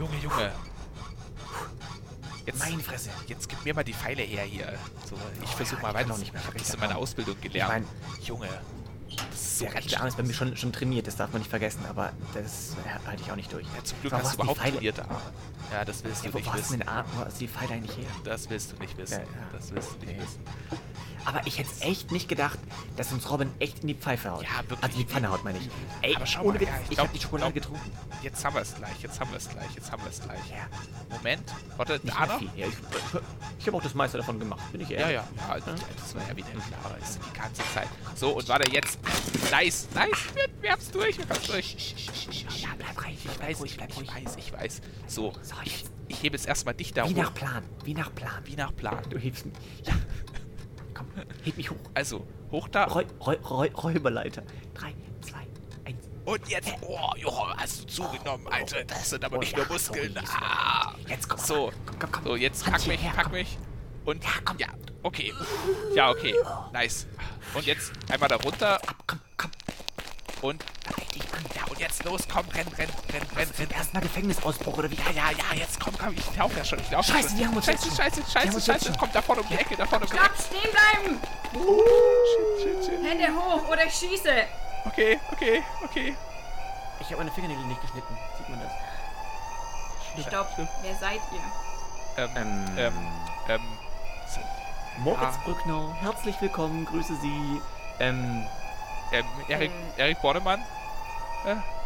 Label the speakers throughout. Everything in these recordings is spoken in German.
Speaker 1: Junge, Junge.
Speaker 2: Jetzt, Meine Fresse.
Speaker 1: Jetzt gib mir mal die Pfeile her hier. So, ich
Speaker 2: Oh
Speaker 1: versuche
Speaker 2: ja,
Speaker 1: mal
Speaker 2: ich
Speaker 1: weiter.
Speaker 2: auch nicht mehr.
Speaker 1: Ich habe
Speaker 2: Ich
Speaker 1: das in
Speaker 2: hab
Speaker 1: meiner
Speaker 2: auch-
Speaker 1: Ausbildung
Speaker 2: Ich
Speaker 1: gelernt.
Speaker 2: meine,
Speaker 1: Junge. Das ist so
Speaker 2: der rechte Arm ist bei mir schon, schon trainiert, das darf man nicht vergessen, aber das halte ich auch nicht durch.
Speaker 1: Ja, zum Glück
Speaker 2: Aber
Speaker 1: hast du überhaupt trainierte Arme. Ja, das willst du
Speaker 2: Ja, wo
Speaker 1: nicht
Speaker 2: wo hast du
Speaker 1: wissen.
Speaker 2: den Arm, wo hast du die Pfeile eigentlich her?
Speaker 1: Das willst du nicht wissen.
Speaker 2: Ja.
Speaker 1: Das willst du nicht wissen.
Speaker 2: Aber ich hätte es echt nicht gedacht, dass uns Robin echt in die Pfeife haut.
Speaker 1: Ja, wirklich.
Speaker 2: Also die Pfanne haut, meine ich. Ey,
Speaker 1: Aber schau mal, ja, ich
Speaker 2: ich, habe die Schokolade
Speaker 1: glaub-
Speaker 2: getrunken.
Speaker 1: Jetzt haben wir es gleich, jetzt haben wir es gleich, jetzt haben wir es gleich.
Speaker 2: Ja,
Speaker 1: Moment, warte,
Speaker 2: nicht
Speaker 1: da noch?
Speaker 2: Ja, ich ich habe auch das meiste davon gemacht, bin ich
Speaker 1: Ja,
Speaker 2: ehrlich.
Speaker 1: ja, ja, das war ja wieder klar, ist die ganze Zeit. So, und warte, jetzt. Nice, nice, wir, wir haben's durch, wir haben's durch.
Speaker 2: Ja, bleib rein,
Speaker 1: Ich weiß, ich,
Speaker 2: bleib
Speaker 1: ich weiß, ich weiß. So,
Speaker 2: So,
Speaker 1: ich,
Speaker 2: jetzt.
Speaker 1: ich hebe jetzt erstmal dich da
Speaker 2: Wie
Speaker 1: hoch.
Speaker 2: nach Plan, wie nach Plan.
Speaker 1: Wie nach Plan.
Speaker 2: Du hebst mich. Ja. Komm, heb mich hoch.
Speaker 1: Also, hoch da.
Speaker 2: Räu Räu Räu Räuberleiter. Drei, zwei, eins.
Speaker 1: Und jetzt. Oh, Jocho, hast du zugenommen, Alter. Das sind aber
Speaker 2: Oh,
Speaker 1: nicht
Speaker 2: ja,
Speaker 1: nur Muskeln.
Speaker 2: sorry,
Speaker 1: Ah.
Speaker 2: Jetzt komm,
Speaker 1: So,
Speaker 2: komm, komm, komm.
Speaker 1: so, jetzt pack mich,
Speaker 2: hierher,
Speaker 1: pack
Speaker 2: komm.
Speaker 1: mich. Und
Speaker 2: Ja, komm.
Speaker 1: ja, okay. Ja, okay. Nice. Und jetzt einmal da runter
Speaker 2: Ab, komm, komm.
Speaker 1: Und
Speaker 2: Da richtig an.
Speaker 1: ja, und jetzt los, komm, renn, renn, renn, renn, renn.
Speaker 2: Erstmal Gefängnisausbruch oder wie?
Speaker 1: Ja, ja, ja, jetzt komm, komm, ich lauf ja schon, ich lauf
Speaker 2: Scheiße,
Speaker 1: schon.
Speaker 2: die haben uns
Speaker 1: Scheiße,
Speaker 2: jetzt schon.
Speaker 1: scheiße, scheiße, scheiße,
Speaker 2: schon.
Speaker 1: kommt da vorne um die Ecke, da vorne um die
Speaker 3: Stopp,
Speaker 1: Ecke.
Speaker 3: stehen bleiben!
Speaker 1: Shit, shit, shit.
Speaker 3: Hände hoch oder ich schieße!
Speaker 1: Okay, okay, okay.
Speaker 2: Ich habe meine Fingernägel nicht geschnitten. Sieht man das?
Speaker 3: Stopp, wer seid ihr?
Speaker 1: Ähm,
Speaker 2: Ähm,
Speaker 1: ähm, ähm,
Speaker 2: Moritz
Speaker 1: ah.
Speaker 2: Brückner, herzlich willkommen, grüße Sie. Ähm,
Speaker 1: ähm, Erik,
Speaker 3: Äh.
Speaker 1: Erik Bornemann?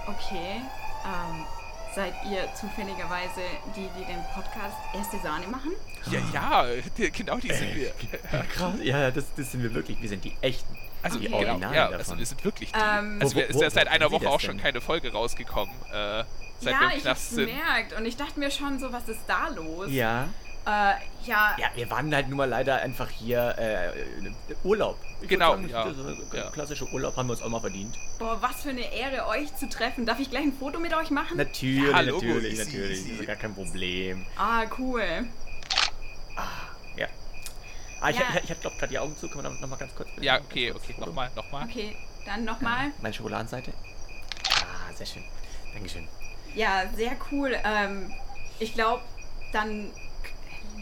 Speaker 3: Okay, ähm, seid ihr zufälligerweise die, die den Podcast Erste Sahne machen?
Speaker 1: Ja, ja, genau die sind wir.
Speaker 2: krass. Ja, das, das sind wir wirklich. Wir sind die echten.
Speaker 1: Also,
Speaker 2: die
Speaker 1: genau,
Speaker 2: Originalen
Speaker 1: ja,
Speaker 2: davon.
Speaker 1: also wir sind wirklich die.
Speaker 3: Ähm,
Speaker 1: also
Speaker 2: Wo-
Speaker 1: wir,
Speaker 2: wo-
Speaker 1: ist ja seit einer Woche auch schon keine Folge rausgekommen, äh, seit wir
Speaker 3: ja,
Speaker 1: im
Speaker 3: ich
Speaker 1: Knast
Speaker 3: hab's
Speaker 1: sind.
Speaker 3: gemerkt und ich dachte mir schon so, was ist da los?
Speaker 2: Ja.
Speaker 3: Äh, ja,
Speaker 2: Ja, wir waren halt nun mal leider einfach hier äh, Urlaub. Ich würd
Speaker 1: Genau,
Speaker 2: sagen,
Speaker 1: ja. Ja.
Speaker 2: Klassischer Urlaub haben wir uns auch mal verdient.
Speaker 3: boah, was für eine Ehre, euch zu treffen. Darf ich gleich ein Foto mit euch machen?
Speaker 2: Natürlich,
Speaker 1: Ja, Logo,
Speaker 2: natürlich,
Speaker 1: easy,
Speaker 2: natürlich.
Speaker 1: easy.
Speaker 2: Das ist gar kein Problem.
Speaker 3: Ah, cool.
Speaker 2: Ja. Ah, ich,
Speaker 3: Ja.
Speaker 2: ich, ich hatte glaube gerade die Augen zu. Kann man noch, noch mal ganz kurz? bitte?
Speaker 1: Ja, okay,
Speaker 2: kurz
Speaker 1: okay, nochmal, nochmal.
Speaker 3: Okay, dann nochmal.
Speaker 2: Meine Schokoladenseite. Ah, sehr schön. Dankeschön.
Speaker 3: Ja, sehr cool. Ähm, ich glaube, dann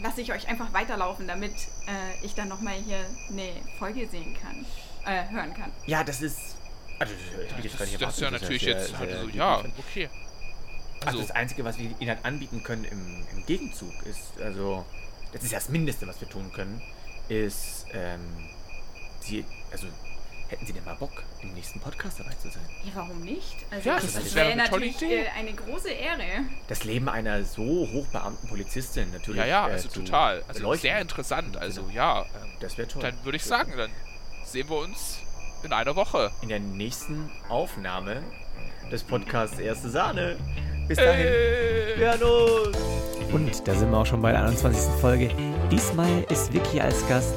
Speaker 3: lasse ich euch einfach weiterlaufen, damit äh, ich dann nochmal hier eine Folge sehen kann, äh, hören kann.
Speaker 2: Ja, das ist. Also, das,
Speaker 1: Das,
Speaker 2: nicht
Speaker 1: das ist ja natürlich
Speaker 2: sehr-
Speaker 1: jetzt,
Speaker 2: sehr
Speaker 1: also,
Speaker 2: lieb
Speaker 1: ja, okay.
Speaker 2: Also,
Speaker 1: Also,
Speaker 2: das Einzige, was wir Ihnen halt anbieten können im, im Gegenzug, ist, also, das ist ja das Mindeste, was wir tun können, ist, ähm, Sie, also, hätten Sie denn mal Bock, im nächsten Podcast dabei zu sein?
Speaker 3: Ja, warum nicht? Also
Speaker 1: Ja,
Speaker 3: das,
Speaker 2: das
Speaker 1: wäre tolle
Speaker 3: natürlich
Speaker 1: Idee.
Speaker 3: äh, eine große Ehre.
Speaker 2: Das Leben einer so hochbeamten Polizistin natürlich.
Speaker 1: ja, ja,
Speaker 2: äh,
Speaker 1: also
Speaker 2: zu
Speaker 1: total. Also
Speaker 2: beleuchten.
Speaker 1: sehr interessant. Also ja, ähm,
Speaker 2: Das wäre toll.
Speaker 1: dann würde ich sagen, dann sehen wir uns in einer Woche.
Speaker 2: In der nächsten Aufnahme des Podcasts Erste Sahne. Bis dahin.
Speaker 1: Äh,
Speaker 2: Wir hören uns. Und da sind wir auch schon bei der 21. Folge. Diesmal ist Vicky als Gast,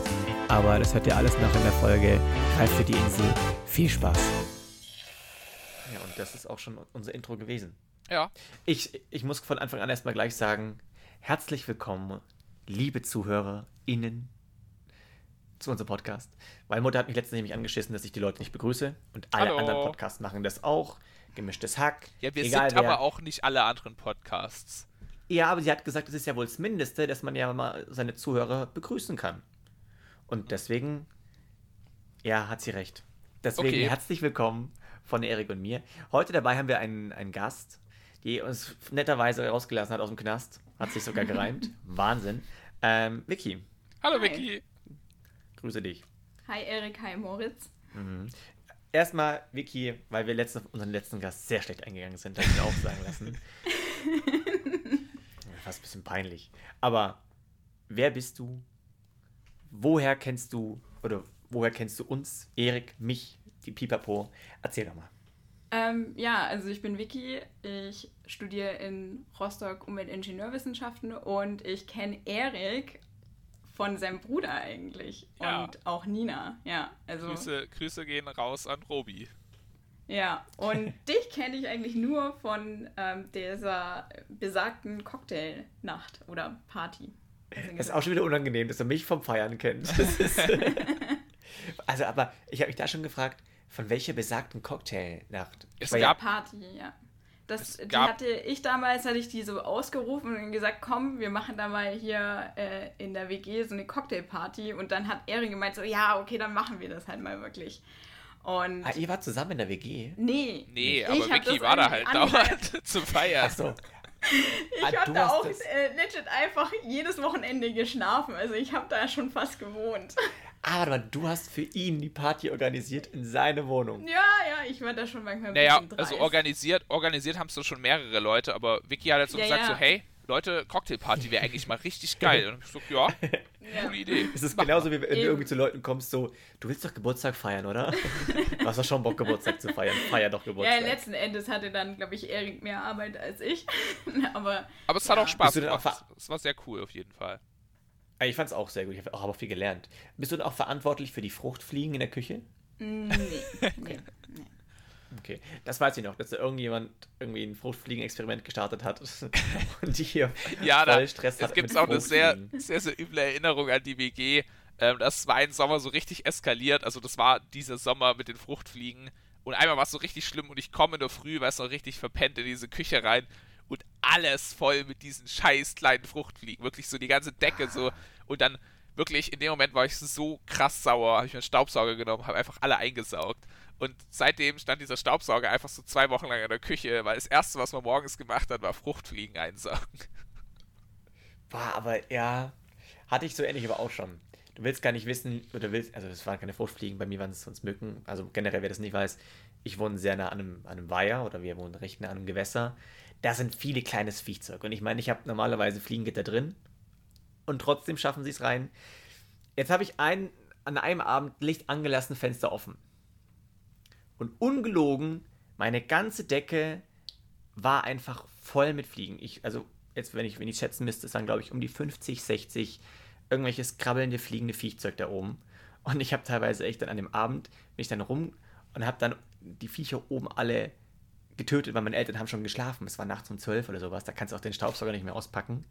Speaker 2: aber das hört ihr alles noch in der Folge Greif für die Insel. Viel Spaß. Ja, und das ist auch schon unser Intro gewesen.
Speaker 1: ja,
Speaker 2: Ich, ich muss von Anfang an erstmal gleich sagen, herzlich willkommen, liebe ZuhörerInnen, zu unserem Podcast. Weil Mutter hat mich letztens nämlich angeschissen, dass ich die Leute nicht begrüße. Und alle
Speaker 1: Hallo.
Speaker 2: anderen Podcasts machen das auch. Gemischtes Hack.
Speaker 1: ja, wir
Speaker 2: egal
Speaker 1: sind
Speaker 2: wer.
Speaker 1: aber auch nicht alle anderen Podcasts.
Speaker 2: Ja, aber sie hat gesagt, das ist ja wohl das Mindeste, dass man ja mal seine Zuhörer begrüßen kann. Und deswegen, ja, hat sie recht. Deswegen
Speaker 1: Okay.
Speaker 2: herzlich willkommen von Erik und mir. Heute dabei haben wir einen, einen Gast, die uns netterweise rausgelassen hat aus dem Knast. Hat sich sogar gereimt. Wahnsinn. Ähm, Vicky,
Speaker 1: Hallo
Speaker 3: Hi.
Speaker 1: Vicky.
Speaker 2: grüße dich.
Speaker 3: Hi Erik, hi Moritz.
Speaker 2: Erstmal, Vicky, weil wir letzten, unseren letzten Gast sehr schlecht eingegangen sind, darf ich auch sagen lassen. Fast ein bisschen peinlich. Aber wer bist du? Woher kennst du, oder woher kennst du uns, Erik, mich, die Pipapo? Erzähl doch mal.
Speaker 3: Ähm, ja, also ich bin Vicky, ich studiere in Rostock Umweltingenieurwissenschaften und ich kenne Erik von seinem Bruder eigentlich
Speaker 1: Ja.
Speaker 3: und auch Nina, ja, also
Speaker 1: Grüße, Grüße gehen raus an Robi.
Speaker 3: ja und dich kenne ich eigentlich nur von ähm, dieser besagten Cocktailnacht oder Party.
Speaker 2: Das ist auch schon wieder unangenehm, dass er mich vom Feiern kennt. Also, aber ich habe mich da schon gefragt, von welcher besagten Cocktailnacht?
Speaker 1: Es
Speaker 2: war
Speaker 1: gab-
Speaker 3: Party, ja. Das, die hatte ich damals, hatte ich die so ausgerufen und gesagt, komm, wir machen da mal hier äh, in der WG so eine Cocktailparty. Und dann hat Erin gemeint, so, ja, okay, dann machen wir das halt mal wirklich. Und
Speaker 2: ah, ihr wart zusammen in der WG?
Speaker 3: Nee.
Speaker 1: Nee, aber Vicky war da halt dauernd zu feiern. Ach so.
Speaker 3: Ich ah, habe da auch äh, legit einfach jedes Wochenende geschlafen. Also ich habe da schon fast gewohnt.
Speaker 2: Ah, aber du hast für ihn die Party organisiert in seine Wohnung.
Speaker 3: Ja, ja, ich war da schon manchmal ein
Speaker 1: naja, bisschen dreist. also organisiert, organisiert haben es schon mehrere Leute, aber Vicky hat jetzt so ja, gesagt ja. so, hey, Leute, Cocktailparty wäre eigentlich mal richtig geil. Und ich so, ja, ja. coole Idee.
Speaker 2: Es ist genauso, wie wenn du irgendwie zu Leuten kommst, so, du willst doch Geburtstag feiern, oder? du hast doch schon Bock, Geburtstag zu feiern. Feier doch Geburtstag.
Speaker 3: Ja, letzten Endes hatte dann, glaube ich, Erik mehr Arbeit als ich. aber,
Speaker 1: aber es hat auch Spaß gemacht. Es war sehr cool auf jeden Fall.
Speaker 2: Ich fand es auch sehr gut. Ich habe auch aber viel gelernt. Bist du denn auch verantwortlich für die Fruchtfliegen in der Küche?
Speaker 3: Mm, nee. okay. nee.
Speaker 2: Okay, das weiß ich noch, dass da irgendjemand irgendwie ein Fruchtfliegen-Experiment gestartet hat und die hier
Speaker 1: ja, voll da, Stress hat. Es gibt auch eine sehr, sehr, sehr üble Erinnerung an die WG. Ähm, das war ein Sommer so richtig eskaliert. Also, das war dieser Sommer mit den Fruchtfliegen. Und einmal war es so richtig schlimm und ich komme in der Früh, weil es noch richtig verpennt in diese Küche rein und alles voll mit diesen scheiß kleinen Fruchtfliegen. Wirklich so die ganze Decke so. Und dann wirklich in dem Moment war ich so krass sauer, habe ich mir einen Staubsauger genommen, habe einfach alle eingesaugt. Und seitdem stand dieser Staubsauger einfach so zwei Wochen lang in der Küche, weil das erste, was man morgens gemacht hat, war Fruchtfliegen einsaugen.
Speaker 2: Boah, aber ja, hatte ich so ähnlich aber auch schon. Du willst gar nicht wissen, oder willst, also es waren keine Fruchtfliegen, bei mir waren es sonst Mücken. Also generell, wer das nicht weiß, ich wohne sehr nah an einem, an einem Weiher oder wir wohnen recht nah an einem Gewässer. Da sind viele kleines Viehzeug. Und ich meine, ich habe normalerweise Fliegengitter drin und trotzdem schaffen sie es rein. Jetzt habe ich ein, an einem Abend Licht angelassen, Fenster offen. Und ungelogen, meine ganze Decke war einfach voll mit Fliegen. Ich, also, jetzt, wenn ich, wenn ich schätzen müsste, es waren, glaube ich, um die 50, 60 irgendwelches krabbelnde, fliegende Viechzeug da oben. Und ich habe teilweise echt dann an dem Abend, bin ich dann rum und habe dann die Viecher oben alle getötet, weil meine Eltern haben schon geschlafen. Es war nachts um 12 oder sowas. Da kannst du auch den Staubsauger nicht mehr auspacken.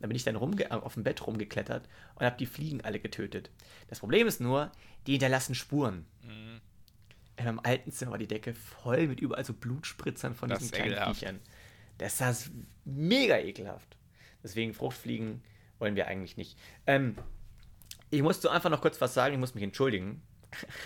Speaker 2: Da bin ich dann rumge auf dem Bett rumgeklettert und habe die Fliegen alle getötet. Das Problem ist nur, die hinterlassen Spuren. Mhm in meinem alten Zimmer war die Decke voll mit überall so Blutspritzern von das diesen kleinen ekelhaft. Viechern. Das ist mega ekelhaft. Deswegen Fruchtfliegen wollen wir eigentlich nicht. Ähm, ich musste einfach noch kurz was sagen, ich muss mich entschuldigen.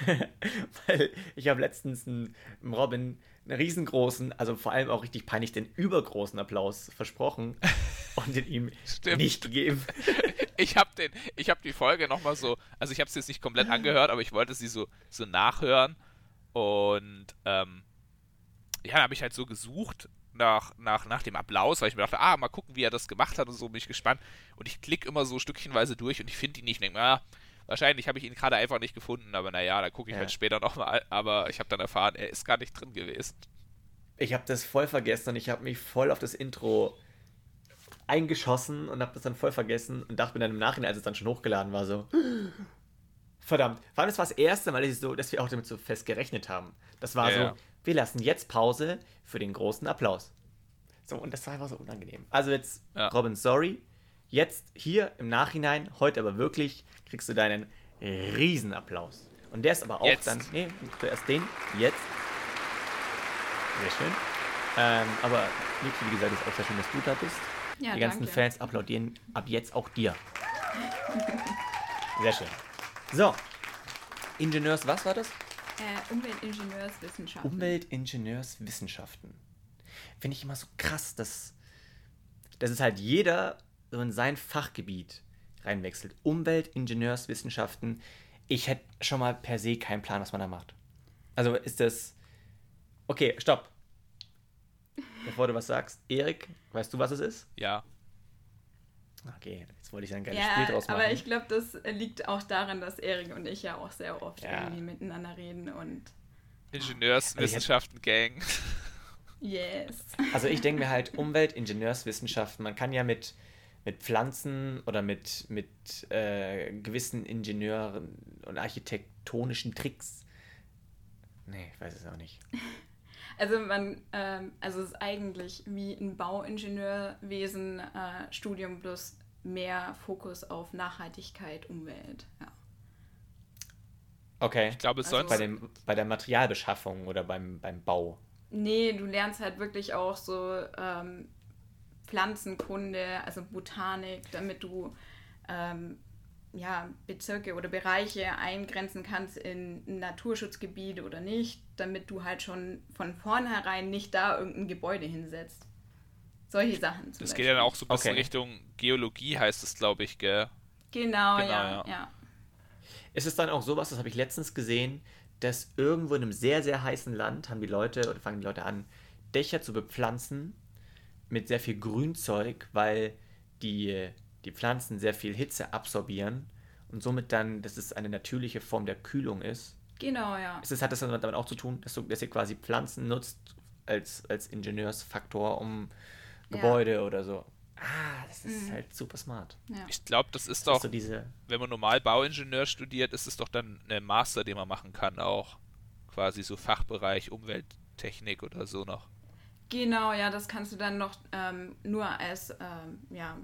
Speaker 2: Weil ich habe letztens einem Robin einen riesengroßen, also vor allem auch richtig peinlich, den übergroßen Applaus versprochen und den ihm Stimmt. nicht gegeben.
Speaker 1: ich habe den, ich habe die Folge nochmal so, also ich habe sie jetzt nicht komplett angehört, aber ich wollte sie so, so nachhören und ähm, ja, dann habe ich halt so gesucht nach, nach, nach dem Applaus, weil ich mir dachte, ah, mal gucken, wie er das gemacht hat und so bin ich gespannt. Und ich klicke immer so stückchenweise durch und ich finde ihn nicht. Ich denke, ah, wahrscheinlich habe ich ihn gerade einfach nicht gefunden, aber naja, da gucke ich ja. halt später nochmal. Aber ich habe dann erfahren, er ist gar nicht drin gewesen.
Speaker 2: Ich habe das voll vergessen und ich habe mich voll auf das Intro eingeschossen und habe das dann voll vergessen und dachte mir dann im Nachhinein, als es dann schon hochgeladen war, so, Verdammt. Vor allem, das war das erste Mal, dass, so, dass wir auch damit so fest gerechnet haben. Das war ja, so, wir lassen jetzt Pause für den großen Applaus. So, und das war einfach so unangenehm. Also jetzt, ja. Robin, sorry. Jetzt hier im Nachhinein, heute aber wirklich, kriegst du deinen Riesenapplaus. Und der ist aber auch jetzt. dann, nee, zuerst den, jetzt. Sehr schön. Ähm, aber Niki, wie gesagt, ist auch sehr schön, dass du da bist. Ja, Die ganzen danke. Fans applaudieren ab jetzt auch dir. Sehr schön. So. Ingenieurs, was war das?
Speaker 3: Äh, Umweltingenieurswissenschaften.
Speaker 2: Umweltingenieurswissenschaften. Finde ich immer so krass, dass, dass es halt jeder so in sein Fachgebiet reinwechselt. Umweltingenieurswissenschaften. Ich hätte schon mal per se keinen Plan, was man da macht. Also ist das. Okay, stopp. Bevor du was sagst, Erik, weißt du, was es ist?
Speaker 1: Ja.
Speaker 2: Okay, jetzt wollte ich ein geiles ja, Spiel draus machen.
Speaker 3: Aber ich glaube, das liegt auch daran, dass Erik und ich ja auch sehr oft ja. irgendwie miteinander reden und.
Speaker 1: Ingenieurswissenschaften Gang.
Speaker 3: Yes.
Speaker 2: Also ich denke mir halt Umwelt, Ingenieurswissenschaften, man kann ja mit, mit Pflanzen oder mit, mit äh, gewissen Ingenieuren und architektonischen Tricks. Nee, ich weiß es auch nicht.
Speaker 3: Also man, ähm, also es ist eigentlich wie ein Bauingenieurwesen äh, Studium plus mehr Fokus auf Nachhaltigkeit, Umwelt. Ja.
Speaker 2: Okay.
Speaker 1: Ich glaube,
Speaker 2: sonst. Also, bei, dem, bei der Materialbeschaffung oder beim, beim Bau.
Speaker 3: Nee, du lernst halt wirklich auch so ähm, Pflanzenkunde, also Botanik, damit du ähm, ja, Bezirke oder Bereiche eingrenzen kannst in ein Naturschutzgebiet oder nicht, damit du halt schon von vornherein nicht da irgendein Gebäude hinsetzt. Solche Sachen.
Speaker 1: das Beispiel. geht dann auch so ein bisschen okay. Richtung Geologie, heißt es, glaube ich, gell?
Speaker 3: Genau, genau ja, ja, ja.
Speaker 2: Ist es dann auch sowas, das habe ich letztens gesehen, dass irgendwo in einem sehr, sehr heißen Land haben die Leute oder fangen die Leute an, Dächer zu bepflanzen mit sehr viel Grünzeug, weil die, die Pflanzen sehr viel Hitze absorbieren und somit dann, dass es eine natürliche Form der Kühlung ist.
Speaker 3: Genau, ja.
Speaker 2: Ist das, hat das dann damit auch zu tun, dass, du, dass ihr quasi Pflanzen nutzt als, als Ingenieursfaktor, um Gebäude ja. oder so. Ah, das ist mhm. halt super smart.
Speaker 1: Ja. Ich glaube, das ist das doch, ist so diese... wenn man normal Bauingenieur studiert, ist es doch dann ein Master, den man machen kann, auch quasi so Fachbereich Umwelttechnik oder so noch.
Speaker 3: Genau, ja, das kannst du dann noch ähm, nur als, ähm, ja,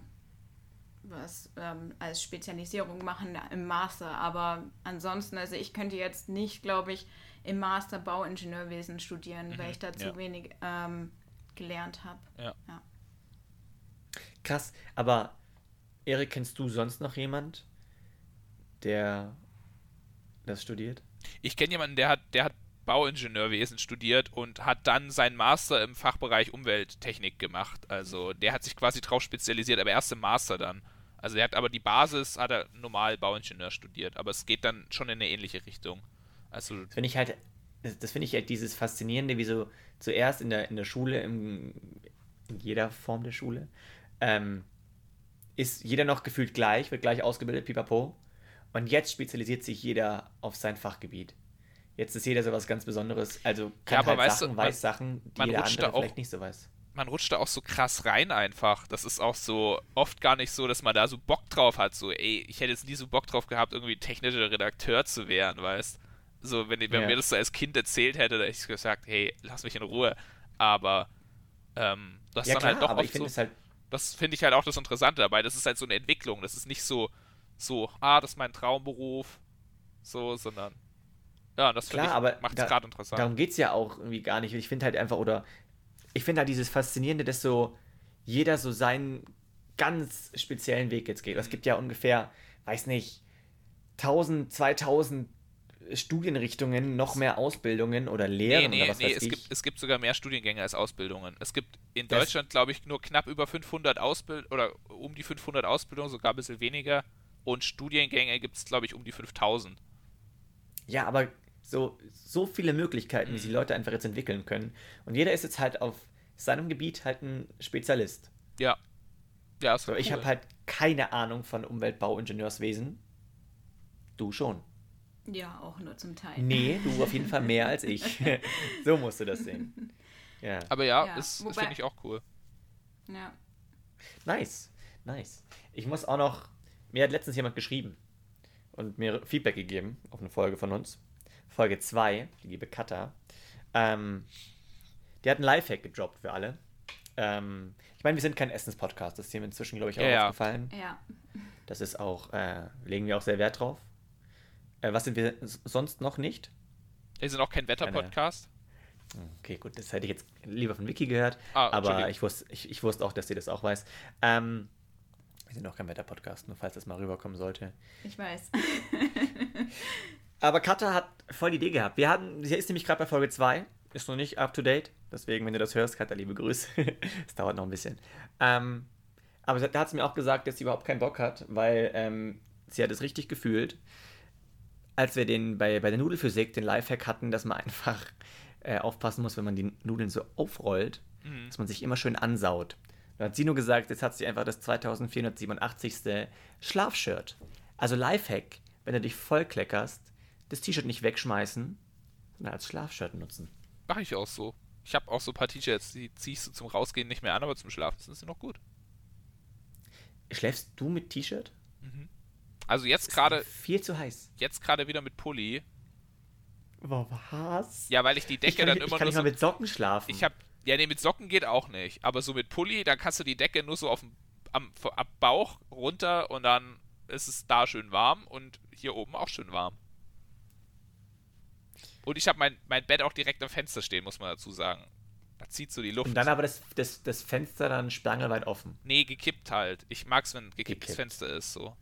Speaker 3: was, ähm, als Spezialisierung machen im Master. Aber ansonsten, also ich könnte jetzt nicht, glaube ich, im Master Bauingenieurwesen studieren, mhm, weil ich da zu ja. wenig ähm, gelernt habe.
Speaker 1: Ja. ja.
Speaker 2: Krass, aber Erik, kennst du sonst noch jemand, der das studiert?
Speaker 1: Ich kenne jemanden, der hat, der hat Bauingenieurwesen studiert und hat dann seinen Master im Fachbereich Umwelttechnik gemacht. Also der hat sich quasi drauf spezialisiert, aber erst im Master dann. Also er hat aber die Basis, hat er normal Bauingenieur studiert, aber es geht dann schon in eine ähnliche Richtung. Also
Speaker 2: finde ich halt, das finde ich halt dieses Faszinierende, wie so zuerst in der, in der Schule, im, in jeder Form der Schule, ähm, ist jeder noch gefühlt gleich, wird gleich ausgebildet, pipapo. Und jetzt spezialisiert sich jeder auf sein Fachgebiet. Jetzt ist jeder so was ganz Besonderes. Also kann ja, halt Sachen, du, weiß Sachen, die jeder andere auch, vielleicht nicht so weiß.
Speaker 1: Man rutscht da auch so krass rein einfach. Das ist auch so oft gar nicht so, dass man da so Bock drauf hat. So, ey, ich hätte jetzt nie so Bock drauf gehabt, irgendwie technischer Redakteur zu werden, weißt So, wenn, wenn ja. mir das so als Kind erzählt hätte, da hätte ich gesagt, hey, lass mich in Ruhe. Aber ähm, das ja, ist dann halt klar, halt doch oft so. Halt das finde ich halt auch das Interessante dabei. Das ist halt so eine Entwicklung. Das ist nicht so, so, ah, das ist mein Traumberuf, so, sondern ja, das
Speaker 2: macht es gerade interessant. Darum geht es ja auch irgendwie gar nicht. Ich finde halt einfach, oder ich finde halt dieses Faszinierende, dass so jeder so seinen ganz speziellen Weg jetzt geht. Es gibt ja ungefähr, weiß nicht, 1000, 2000 Studienrichtungen, noch mehr Ausbildungen oder Lehren nee, nee, oder was nee, weiß
Speaker 1: es ich? Gibt, es gibt sogar mehr Studiengänge als Ausbildungen. Es gibt in das Deutschland, glaube ich, nur knapp über 500 Ausbildungen oder um die 500 Ausbildungen, sogar ein bisschen weniger. Und Studiengänge gibt es, glaube ich, um die 5000.
Speaker 2: Ja, aber so, so viele Möglichkeiten, mhm. die die Leute einfach jetzt entwickeln können. Und jeder ist jetzt halt auf seinem Gebiet halt ein Spezialist.
Speaker 1: Ja. Ja, ist
Speaker 2: so, cool. Ich habe halt keine Ahnung von Umweltbauingenieurswesen. Du schon.
Speaker 3: Ja, auch nur zum Teil.
Speaker 2: Nee, du auf jeden Fall mehr als ich. so musst du das sehen.
Speaker 1: Ja. Aber ja, ja das, das finde ich auch cool.
Speaker 3: Ja.
Speaker 2: Nice, nice. Ich muss auch noch, mir hat letztens jemand geschrieben und mir Feedback gegeben auf eine Folge von uns. Folge 2, die liebe Katha. Ähm, die hat einen Lifehack gedroppt für alle. Ähm, ich meine, wir sind kein Essenspodcast, das ist mir inzwischen, glaube ich, auch ja, aufgefallen.
Speaker 3: Ja.
Speaker 2: Das ist auch, äh, legen wir auch sehr Wert drauf. Äh, was sind wir sonst noch nicht?
Speaker 1: Wir sind auch kein Wetter-Podcast.
Speaker 2: Okay, gut, das hätte ich jetzt lieber von Vicky gehört. Ah, aber ich wusste, ich, ich, wusste auch, dass sie das auch weiß. Ähm, wir sind auch kein Wetter-Podcast, nur falls das mal rüberkommen sollte.
Speaker 3: Ich weiß.
Speaker 2: aber Katha hat voll die Idee gehabt. Wir hatten, sie ist nämlich gerade bei Folge 2, ist noch nicht up to date. Deswegen, wenn du das hörst, Katha, liebe Grüße. Es dauert noch ein bisschen. Ähm, aber da hat sie mir auch gesagt, dass sie überhaupt keinen Bock hat, weil ähm, sie hat es richtig gefühlt als wir den bei, bei der Nudelphysik den Lifehack hatten, dass man einfach äh, aufpassen muss, wenn man die Nudeln so aufrollt, mhm. dass man sich immer schön ansaut. Da hat sie nur gesagt, jetzt hat sie einfach das 2487. Schlafshirt. Also Lifehack, wenn du dich vollkleckerst, das T-Shirt nicht wegschmeißen, sondern als Schlafshirt nutzen.
Speaker 1: Mach ich auch so. Ich habe auch so ein paar T-Shirts, die ziehst du zum Rausgehen nicht mehr an, aber zum Schlafen sind sie noch gut.
Speaker 2: Schläfst du mit T-Shirt?
Speaker 1: Mhm. Also jetzt gerade.
Speaker 2: Viel zu heiß.
Speaker 1: Jetzt gerade wieder mit Pulli.
Speaker 2: Was?
Speaker 1: Ja, weil ich die Decke ich dann
Speaker 2: nicht,
Speaker 1: immer
Speaker 2: ich kann nur. Ich
Speaker 1: kann
Speaker 2: so, mit Socken schlafen.
Speaker 1: Ich hab. Ja, nee, mit Socken geht auch nicht. Aber so mit Pulli, dann kannst du die Decke nur so auf dem am, am Bauch runter und dann ist es da schön warm und hier oben auch schön warm. Und ich habe mein, mein Bett auch direkt am Fenster stehen, muss man dazu sagen. Da zieht so die Luft.
Speaker 2: Und dann aber das, das, das Fenster dann spangelweit offen.
Speaker 1: Nee, gekippt halt. Ich mag es, wenn ein gekipptes gekippt. Fenster ist, so.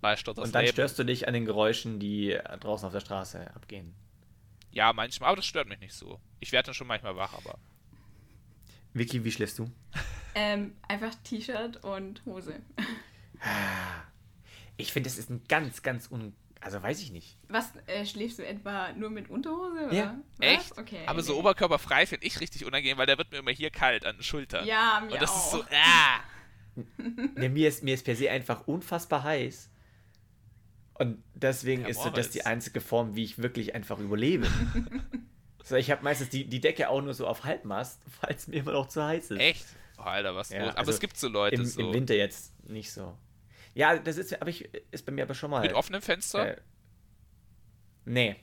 Speaker 2: Weil Und dann Leben. störst du dich an den Geräuschen, die draußen auf der Straße abgehen.
Speaker 1: Ja, manchmal, aber das stört mich nicht so. Ich werde dann schon manchmal wach, aber.
Speaker 2: Vicky, wie schläfst du?
Speaker 3: Ähm, einfach T-Shirt und Hose.
Speaker 2: Ich finde, das ist ein ganz, ganz un also weiß ich nicht.
Speaker 3: Was, äh, schläfst du etwa nur mit Unterhose? Oder?
Speaker 1: Ja. Echt? Okay. Aber so oberkörperfrei finde ich richtig unangenehm, weil da wird mir immer hier kalt an den Schultern.
Speaker 3: Ja, mir
Speaker 1: Und das
Speaker 3: auch.
Speaker 1: ist so, ah.
Speaker 2: nee, mir, ist, mir ist per se einfach unfassbar heiß. Und deswegen ja, ist so das die einzige Form, wie ich wirklich einfach überlebe. so, ich habe meistens die, die Decke auch nur so auf Halbmast, weil es mir immer noch zu heiß ist.
Speaker 1: Echt? Oh, Alter, was ja, los? Aber also es gibt so Leute
Speaker 2: im,
Speaker 1: so.
Speaker 2: Im Winter jetzt nicht so. Ja, das ist, aber ich, ist bei mir aber schon mal.
Speaker 1: Mit offenem Fenster?
Speaker 2: Äh, nee.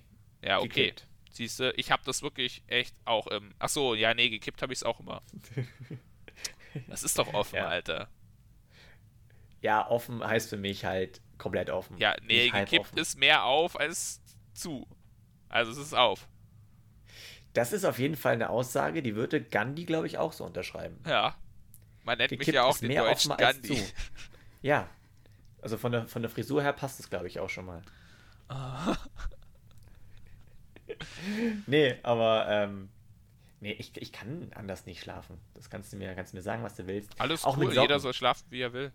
Speaker 1: Ja, okay. Siehst du, ich habe das wirklich echt auch im. Ach so, ja, nee, gekippt habe ich es auch immer. das ist doch offen, ja. Alter.
Speaker 2: Ja, offen heißt für mich halt komplett offen.
Speaker 1: Ja, nee, gekippt offen. ist mehr auf als zu. Also es ist auf.
Speaker 2: Das ist auf jeden Fall eine Aussage, die würde Gandhi, glaube ich, auch so unterschreiben.
Speaker 1: Ja. Man nennt gekippt mich ja auch den deutschen Gandhi.
Speaker 2: Ja, also von der, von der Frisur her passt es, glaube ich, auch schon mal. nee, aber ähm, nee, ich, ich kann anders nicht schlafen. Das kannst du mir, kannst du mir sagen, was du willst.
Speaker 1: Alles auch cool, jeder soll schlafen, wie er will.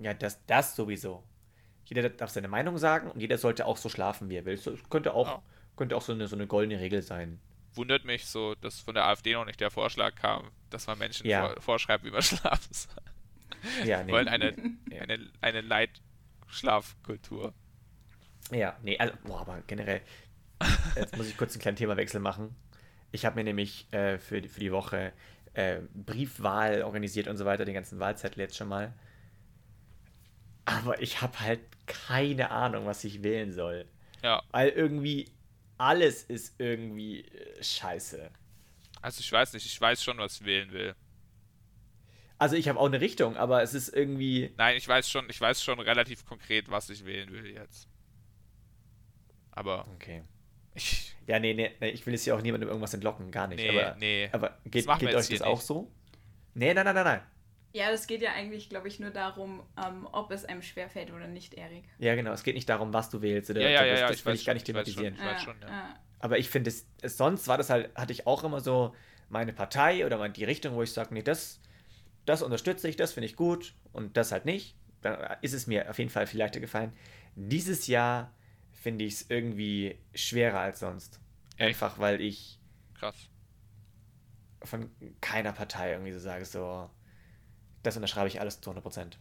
Speaker 2: Ja, das, das sowieso. Jeder darf seine Meinung sagen und jeder sollte auch so schlafen, wie er will. Das könnte auch, ja. könnte auch so, eine, so eine goldene Regel sein.
Speaker 1: Wundert mich so, dass von der AfD noch nicht der Vorschlag kam, dass man Menschen ja. vor, vorschreibt, wie man schlafen soll. Ja, nee. wollen eine, eine, eine Leitschlafkultur.
Speaker 2: Ja, nee, also, boah, aber generell, jetzt muss ich kurz einen kleinen Themawechsel machen. Ich habe mir nämlich äh, für, die, für die Woche äh, Briefwahl organisiert und so weiter, den ganzen Wahlzettel jetzt schon mal. Aber ich habe halt keine Ahnung, was ich wählen soll.
Speaker 1: Ja.
Speaker 2: Weil irgendwie alles ist irgendwie äh, scheiße.
Speaker 1: Also ich weiß nicht, ich weiß schon, was ich wählen will.
Speaker 2: Also ich habe auch eine Richtung, aber es ist irgendwie.
Speaker 1: Nein, ich weiß schon, ich weiß schon relativ konkret, was ich wählen will jetzt. Aber.
Speaker 2: Okay. Ich, ja, nee, nee, nee, ich will jetzt hier auch niemandem irgendwas entlocken, gar nicht.
Speaker 1: Nee,
Speaker 2: aber,
Speaker 1: nee.
Speaker 2: Aber geht, geht euch das auch so? Nee, nein, nein, nein, nein.
Speaker 3: Ja, das geht ja eigentlich, glaube ich, nur darum, ähm, ob es einem schwerfällt oder nicht, Erik.
Speaker 2: Ja, genau. Es geht nicht darum, was du wählst. Oder
Speaker 1: ja, ja,
Speaker 2: das,
Speaker 1: ja,
Speaker 2: das will ich gar nicht thematisieren.
Speaker 1: Ich weiß schon, ich weiß schon ja.
Speaker 2: Aber ich finde, sonst war das halt, hatte ich auch immer so meine Partei oder die Richtung, wo ich sage, nee, das das unterstütze ich, das finde ich gut und das halt nicht, dann ist es mir auf jeden Fall viel leichter gefallen. Dieses Jahr finde ich es irgendwie schwerer als sonst. Einfach weil ich
Speaker 1: Krass.
Speaker 2: von keiner Partei irgendwie so sage, so, das unterschreibe ich alles zu 100 Prozent.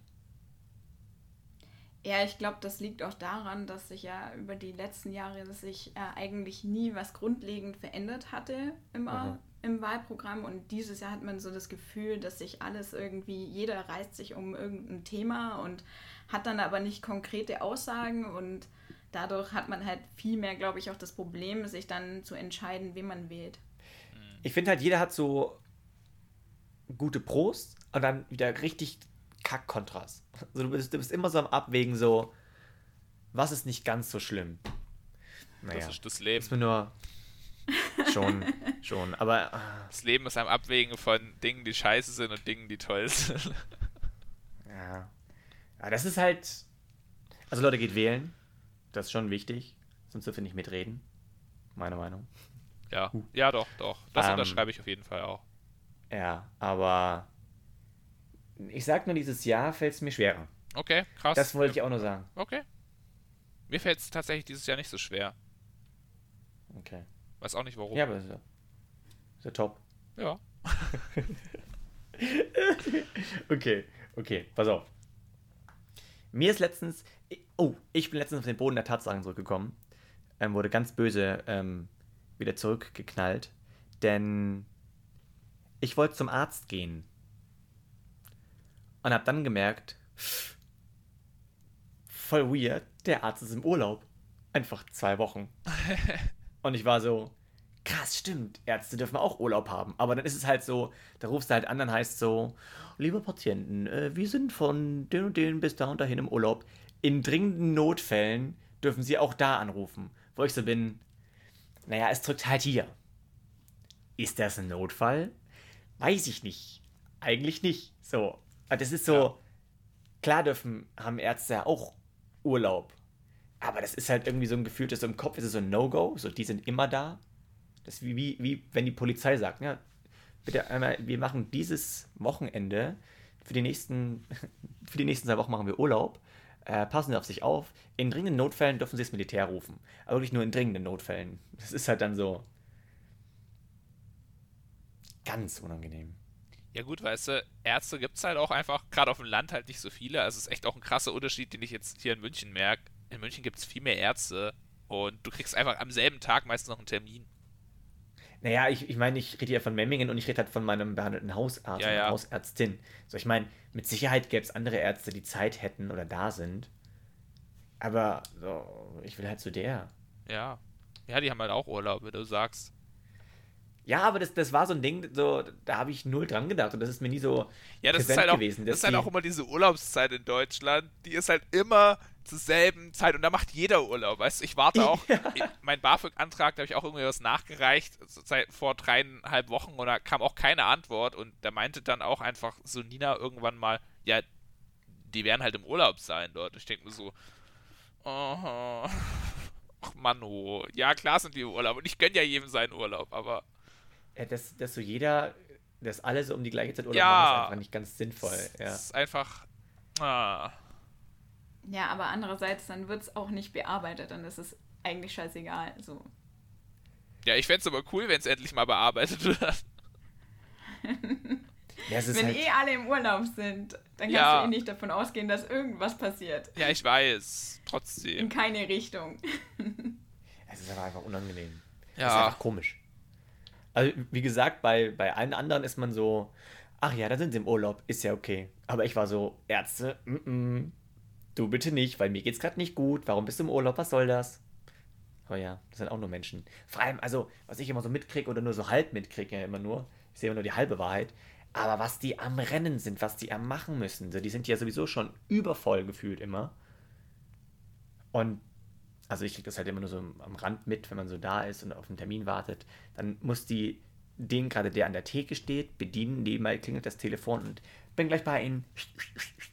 Speaker 3: Ja, ich glaube, das liegt auch daran, dass sich ja über die letzten Jahre sich äh, eigentlich nie was grundlegend verändert hatte immer mhm im Wahlprogramm und dieses Jahr hat man so das Gefühl, dass sich alles irgendwie, jeder reißt sich um irgendein Thema und hat dann aber nicht konkrete Aussagen und dadurch hat man halt viel mehr, glaube ich, auch das Problem, sich dann zu entscheiden, wen man wählt.
Speaker 2: Ich finde halt, jeder hat so gute Pros und dann wieder richtig Kack-Kontras. Also du bist, du bist immer so am Abwägen, so, was ist nicht ganz so schlimm.
Speaker 1: Naja, das ist das Leben.
Speaker 2: Ist mir nur, schon, schon. Aber.
Speaker 1: Ah. Das Leben ist ein Abwägen von Dingen, die scheiße sind und Dingen, die toll sind.
Speaker 2: Ja. Ja, das ist halt. Also Leute, geht wählen. Das ist schon wichtig. Sonst dürfen wir nicht mitreden. Meine Meinung.
Speaker 1: Ja, uh. ja doch, doch. Das ähm, unterschreibe ich auf jeden Fall auch.
Speaker 2: Ja, aber ich sag nur, dieses Jahr fällt es mir schwerer.
Speaker 1: Okay, krass.
Speaker 2: Das wollte ich auch nur sagen.
Speaker 1: Okay. Mir fällt es tatsächlich dieses Jahr nicht so schwer.
Speaker 2: Okay.
Speaker 1: Weiß auch nicht warum.
Speaker 2: Ja, aber ist ja, ist ja top.
Speaker 1: Ja.
Speaker 2: okay, okay, pass auf. Mir ist letztens, oh, ich bin letztens auf den Boden der Tatsachen zurückgekommen. Ähm, wurde ganz böse ähm, wieder zurückgeknallt, denn ich wollte zum Arzt gehen und habe dann gemerkt, voll weird, der Arzt ist im Urlaub. Einfach zwei Wochen. Und ich war so, krass, stimmt, Ärzte dürfen auch Urlaub haben. Aber dann ist es halt so, da rufst du halt an, dann heißt so, liebe Patienten, äh, wir sind von den und den bis da und dahin im Urlaub. In dringenden Notfällen dürfen sie auch da anrufen. Wo ich so bin, naja, es drückt halt hier. Ist das ein Notfall? Weiß ich nicht. Eigentlich nicht. So. Das ist so, ja. klar dürfen, haben Ärzte ja auch Urlaub. Aber das ist halt irgendwie so ein Gefühl, dass so im Kopf ist es so ein No-Go. So, die sind immer da. Das ist wie, wie, wie wenn die Polizei sagt, ja, bitte einmal, wir machen dieses Wochenende für die nächsten, für die nächsten zwei Wochen machen wir Urlaub. Äh, passen Sie auf sich auf. In dringenden Notfällen dürfen Sie das Militär rufen. Aber wirklich nur in dringenden Notfällen. Das ist halt dann so ganz unangenehm.
Speaker 1: Ja gut, weißt du, Ärzte gibt es halt auch einfach, gerade auf dem Land halt nicht so viele. Also es ist echt auch ein krasser Unterschied, den ich jetzt hier in München merke. In München gibt es viel mehr Ärzte und du kriegst einfach am selben Tag meistens noch einen Termin.
Speaker 2: Naja, ich, ich meine, ich rede ja von Memmingen und ich rede halt von meinem behandelten Hausarzt ja, ja. Hausärztin. So, ich meine, mit Sicherheit gäbe es andere Ärzte, die Zeit hätten oder da sind. Aber so, ich will halt zu der.
Speaker 1: Ja. Ja, die haben halt auch Urlaub, wie du sagst.
Speaker 2: Ja, aber das, das war so ein Ding, so, da habe ich null dran gedacht und das ist mir nie so
Speaker 1: ja, das ist halt auch, gewesen. Das ist halt auch immer diese Urlaubszeit in Deutschland, die ist halt immer zur selben Zeit und da macht jeder Urlaub, weißt du, ich warte auch, ja. mein BAföG-Antrag, da habe ich auch irgendwie was nachgereicht, seit vor dreieinhalb Wochen und da kam auch keine Antwort und da meinte dann auch einfach so Nina irgendwann mal, ja, die werden halt im Urlaub sein dort. Ich denke mir so, oh, ach Mann, oh. ja klar sind die im Urlaub und ich gönne ja jedem seinen Urlaub, aber
Speaker 2: dass, dass so jeder, dass alle so um die gleiche Zeit Urlaub ja, machen, ist einfach nicht ganz sinnvoll. Ja.
Speaker 1: Das ist einfach. Ah.
Speaker 3: Ja, aber andererseits, dann wird es auch nicht bearbeitet, dann ist es eigentlich scheißegal. So.
Speaker 1: Ja, ich fände es aber cool, wenn es endlich mal bearbeitet wird.
Speaker 3: ja, wenn halt eh alle im Urlaub sind, dann kannst ja. du eh nicht davon ausgehen, dass irgendwas passiert.
Speaker 1: Ja, ich weiß. Trotzdem.
Speaker 3: In keine Richtung.
Speaker 2: es ist aber einfach unangenehm. Ja. Es ist einfach komisch. Also, wie gesagt, bei, bei allen anderen ist man so, ach ja, da sind sie im Urlaub, ist ja okay. Aber ich war so, Ärzte, mm -mm, du bitte nicht, weil mir geht's gerade nicht gut. Warum bist du im Urlaub? Was soll das? Oh ja, das sind auch nur Menschen. Vor allem, also, was ich immer so mitkriege oder nur so halb mitkriege, ja immer nur, ich sehe immer nur die halbe Wahrheit. Aber was die am Rennen sind, was die am Machen müssen, so, die sind ja sowieso schon übervoll gefühlt immer. Und also ich kriege das halt immer nur so am Rand mit, wenn man so da ist und auf einen Termin wartet, dann muss die den gerade, der an der Theke steht, bedienen, nebenbei klingelt das Telefon und bin gleich bei ihnen.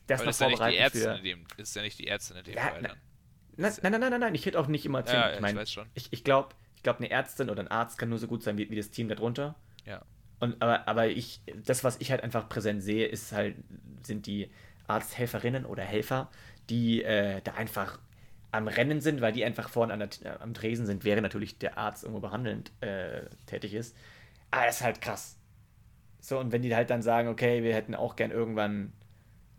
Speaker 1: Das Aber noch das ist ja nicht die Ärztin in dem, ist ja nicht die Ärztin in dem ja, Fall
Speaker 2: dann. Na, nein, nein, nein, nein, nein, ich hätte auch nicht immer
Speaker 1: Team. Ja, ich, mein, ich weiß schon.
Speaker 2: Ich, ich glaube, ich glaub, eine Ärztin oder ein Arzt kann nur so gut sein wie, wie das Team darunter.
Speaker 1: Ja.
Speaker 2: Und, aber, aber ich, das, was ich halt einfach präsent sehe, ist halt, sind die Arzthelferinnen oder Helfer, die äh, da einfach am Rennen sind, weil die einfach vorne an der, am Tresen sind, wäre natürlich der Arzt irgendwo behandelnd äh, tätig ist. Aber das ist halt krass. So, und wenn die halt dann sagen, okay, wir hätten auch gern irgendwann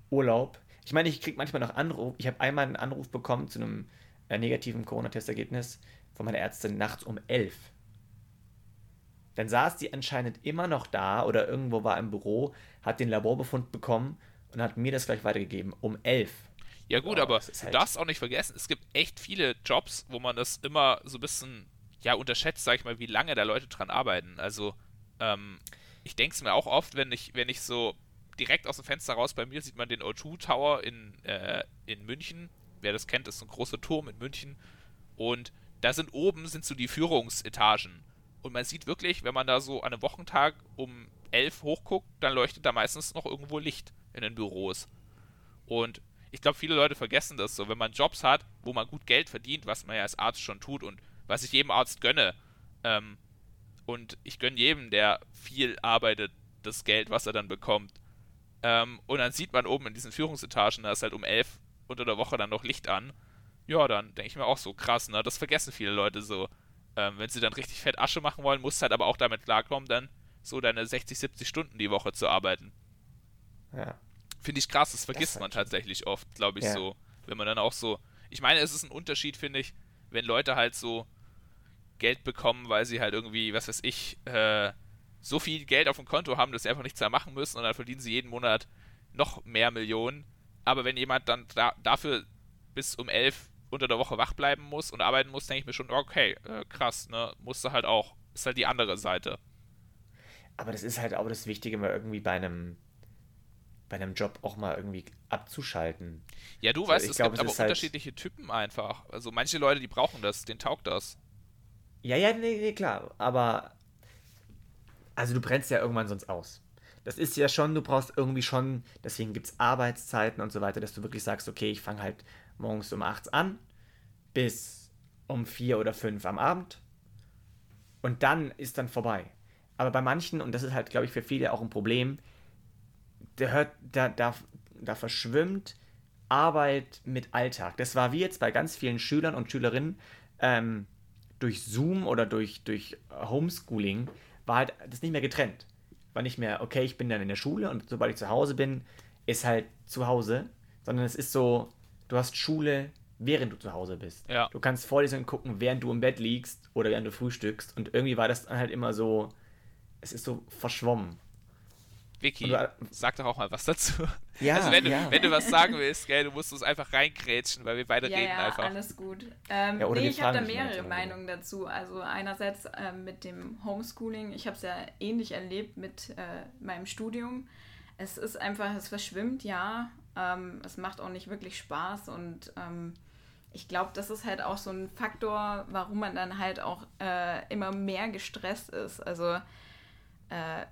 Speaker 2: Urlaub. Ich meine, ich kriege manchmal noch Anruf. Ich habe einmal einen Anruf bekommen zu einem äh, negativen Corona-Testergebnis von meiner Ärztin nachts um elf. Dann saß die anscheinend immer noch da oder irgendwo war im Büro, hat den Laborbefund bekommen und hat mir das gleich weitergegeben. Um elf.
Speaker 1: Ja gut, aber halt du darfst auch nicht vergessen, es gibt echt viele Jobs, wo man das immer so ein bisschen, ja, unterschätzt, sag ich mal, wie lange da Leute dran arbeiten. Also, ähm, ich denke es mir auch oft, wenn ich, wenn ich so direkt aus dem Fenster raus, bei mir sieht man den O2 Tower in, äh, in München. Wer das kennt, ist so ein großer Turm in München. Und da sind oben, sind so die Führungsetagen. Und man sieht wirklich, wenn man da so an einem Wochentag um elf hochguckt, dann leuchtet da meistens noch irgendwo Licht in den Büros. Und ich glaube, viele Leute vergessen das so, wenn man Jobs hat, wo man gut Geld verdient, was man ja als Arzt schon tut und was ich jedem Arzt gönne. Ähm, und ich gönne jedem, der viel arbeitet, das Geld, was er dann bekommt. Ähm, und dann sieht man oben in diesen Führungsetagen, da ist halt um elf unter der Woche dann noch Licht an. Ja, dann denke ich mir auch so, krass, ne? Das vergessen viele Leute so. Ähm, wenn sie dann richtig fett Asche machen wollen, musst du halt aber auch damit klarkommen, dann so deine 60, 70 Stunden die Woche zu arbeiten.
Speaker 2: Ja.
Speaker 1: Finde ich krass, das vergisst das man tatsächlich oft, glaube ich, ja. so. Wenn man dann auch so. Ich meine, es ist ein Unterschied, finde ich, wenn Leute halt so Geld bekommen, weil sie halt irgendwie, was weiß ich, äh, so viel Geld auf dem Konto haben, dass sie einfach nichts mehr machen müssen und dann verdienen sie jeden Monat noch mehr Millionen. Aber wenn jemand dann da, dafür bis um elf unter der Woche wach bleiben muss und arbeiten muss, denke ich mir schon, okay, äh, krass, ne, musst du halt auch. Ist halt die andere Seite.
Speaker 2: Aber das ist halt auch das Wichtige, mal irgendwie bei einem bei einem Job auch mal irgendwie abzuschalten.
Speaker 1: Ja, du so, weißt, es glaub, gibt es aber halt unterschiedliche Typen einfach. Also manche Leute, die brauchen das, denen taugt das.
Speaker 2: Ja, ja, nee, nee, klar. Aber. Also, du brennst ja irgendwann sonst aus. Das ist ja schon, du brauchst irgendwie schon, deswegen gibt es Arbeitszeiten und so weiter, dass du wirklich sagst, okay, ich fange halt morgens um 8 an bis um 4 oder 5 am Abend und dann ist dann vorbei. Aber bei manchen, und das ist halt, glaube ich, für viele auch ein Problem, der hört, da, da, da verschwimmt Arbeit mit Alltag. Das war wie jetzt bei ganz vielen Schülern und Schülerinnen ähm, durch Zoom oder durch, durch Homeschooling, war halt das nicht mehr getrennt. War nicht mehr, okay, ich bin dann in der Schule und sobald ich zu Hause bin, ist halt zu Hause, sondern es ist so, du hast Schule, während du zu Hause bist.
Speaker 1: Ja.
Speaker 2: Du kannst Vorlesungen gucken, während du im Bett liegst oder während du frühstückst und irgendwie war das dann halt immer so, es ist so verschwommen.
Speaker 1: Vicky, du, sag doch auch mal was dazu.
Speaker 2: Ja,
Speaker 1: also wenn du,
Speaker 2: ja.
Speaker 1: wenn du was sagen willst, gell, du musst uns einfach reingrätschen, weil wir beide
Speaker 3: ja,
Speaker 1: reden
Speaker 3: ja,
Speaker 1: einfach.
Speaker 3: alles gut. Ähm,
Speaker 2: Ja, oder
Speaker 3: nee, ich habe da mehrere
Speaker 2: mal,
Speaker 3: Meinungen dazu. Also einerseits ähm, mit dem Homeschooling, ich habe es ja ähnlich erlebt mit äh, meinem Studium. Es ist einfach, es verschwimmt, ja. Ähm, es macht auch nicht wirklich Spaß und ähm, ich glaube, das ist halt auch so ein Faktor, warum man dann halt auch äh, immer mehr gestresst ist. Also äh,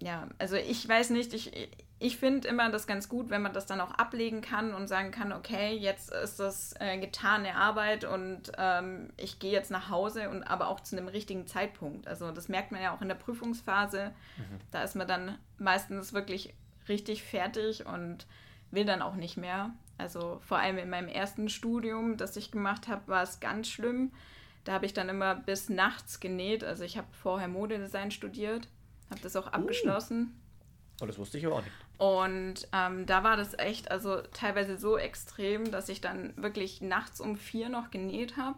Speaker 3: ja, also ich weiß nicht, ich, ich finde immer das ganz gut, wenn man das dann auch ablegen kann und sagen kann, okay, jetzt ist das äh, getane Arbeit und ähm, ich gehe jetzt nach Hause und aber auch zu einem richtigen Zeitpunkt. Also das merkt man ja auch in der Prüfungsphase.
Speaker 2: Mhm.
Speaker 3: Da ist man dann meistens wirklich richtig fertig und will dann auch nicht mehr. Also vor allem in meinem ersten Studium, das ich gemacht habe, war es ganz schlimm. Da habe ich dann immer bis nachts genäht. Also ich habe vorher Modedesign studiert, habe das auch abgeschlossen.
Speaker 2: Oh, das wusste ich aber auch nicht.
Speaker 3: Und ähm, da war das echt, also teilweise so extrem, dass ich dann wirklich nachts um vier noch genäht habe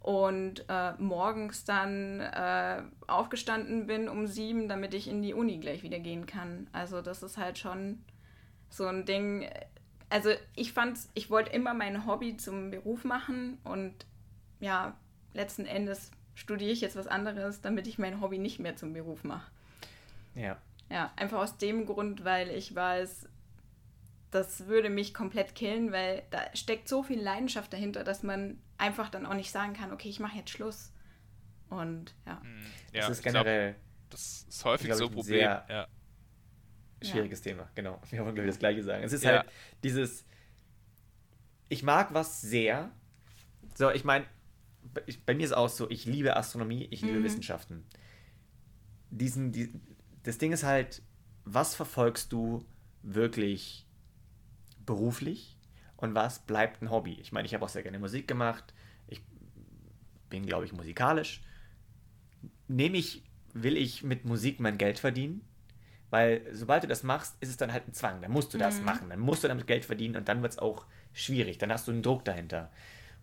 Speaker 3: und äh, morgens dann äh, aufgestanden bin um sieben, damit ich in die Uni gleich wieder gehen kann. Also das ist halt schon so ein Ding. Also ich fand's, ich wollte immer mein Hobby zum Beruf machen und ja, letzten Endes studiere ich jetzt was anderes, damit ich mein Hobby nicht mehr zum Beruf mache.
Speaker 2: Ja.
Speaker 3: Ja, einfach aus dem Grund, weil ich weiß, das würde mich komplett killen, weil da steckt so viel Leidenschaft dahinter, dass man einfach dann auch nicht sagen kann, okay, ich mache jetzt Schluss. Und ja.
Speaker 1: Ja,
Speaker 2: das ist
Speaker 1: ich glaub,
Speaker 2: generell
Speaker 1: das ist häufig
Speaker 2: glaub
Speaker 1: so ein Problem.
Speaker 2: sehr-
Speaker 1: Ja.
Speaker 2: schwieriges Thema, genau. Wir wollen, glaube ich, das Gleiche sagen. Es ist
Speaker 1: Ja.
Speaker 2: halt dieses, ich mag was sehr. So, ich meine, bei mir ist auch so, ich liebe Astronomie, ich liebe
Speaker 3: Mhm.
Speaker 2: Wissenschaften. Diesen, die, das Ding ist halt, was verfolgst du wirklich beruflich und was bleibt ein Hobby? Ich meine, ich habe auch sehr gerne Musik gemacht. Ich bin, glaube ich, musikalisch. Nehme ich, will ich mit Musik mein Geld verdienen? Weil sobald du das machst, ist es dann halt ein Zwang. Dann musst du das
Speaker 3: Mhm.
Speaker 2: machen. Dann musst du damit Geld verdienen und dann wird es auch schwierig. Dann hast du einen Druck dahinter.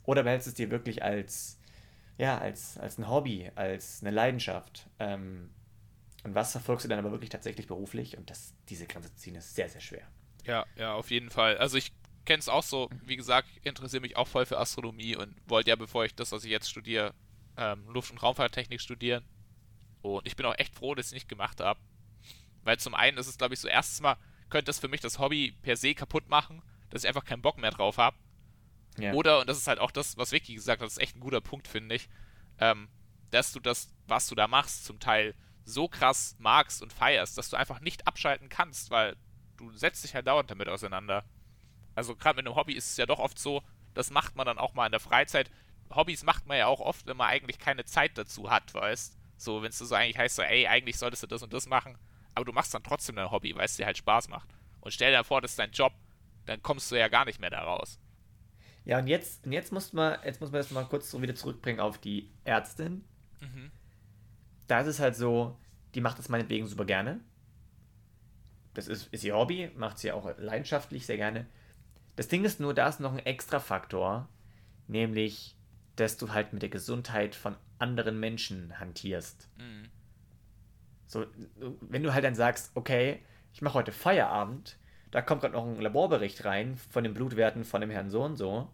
Speaker 2: Oder behältst es dir wirklich als, ja, als, als ein Hobby, als eine Leidenschaft. Ähm, und was verfolgst du dann aber wirklich tatsächlich beruflich? Und das, diese Grenze zu ziehen ist sehr, sehr schwer.
Speaker 1: Ja, ja, auf jeden Fall. Also ich kenne es auch so, wie gesagt, ich interessiere mich auch voll für Astronomie und wollte ja, bevor ich das, was ich jetzt studiere, ähm, Luft- und Raumfahrttechnik studieren. Und ich bin auch echt froh, dass ich es nicht gemacht habe. Weil zum einen ist es, glaube ich, so erstens mal, könnte das für mich das Hobby per se kaputt machen, dass ich einfach keinen Bock mehr drauf habe.
Speaker 2: Ja.
Speaker 1: Oder, und das ist halt auch das, was Vicky gesagt hat, das ist echt ein guter Punkt, finde ich, ähm, dass du das, was du da machst, zum Teil so krass magst und feierst, dass du einfach nicht abschalten kannst, weil du setzt dich halt dauernd damit auseinander. Also gerade mit einem Hobby ist es ja doch oft so, das macht man dann auch mal in der Freizeit. Hobbys macht man ja auch oft, wenn man eigentlich keine Zeit dazu hat, weißt So, wenn es so eigentlich heißt, so, ey, eigentlich solltest du das und das machen, aber du machst dann trotzdem dein Hobby, weil es dir halt Spaß macht. Und stell dir vor, das ist dein Job, dann kommst du ja gar nicht mehr da raus.
Speaker 2: Ja, und jetzt, und jetzt muss man, jetzt muss man das mal kurz so wieder zurückbringen auf die Ärztin.
Speaker 1: Mhm.
Speaker 2: Da ist es halt so, die macht das meinetwegen super gerne. Das ist, ist ihr Hobby, macht sie auch leidenschaftlich sehr gerne. Das Ding ist nur, da ist noch ein extra Faktor, nämlich, dass du halt mit der Gesundheit von anderen Menschen hantierst.
Speaker 1: Mhm.
Speaker 2: So, wenn du halt dann sagst, okay, ich mache heute Feierabend, da kommt gerade noch ein Laborbericht rein von den Blutwerten von dem Herrn so und so,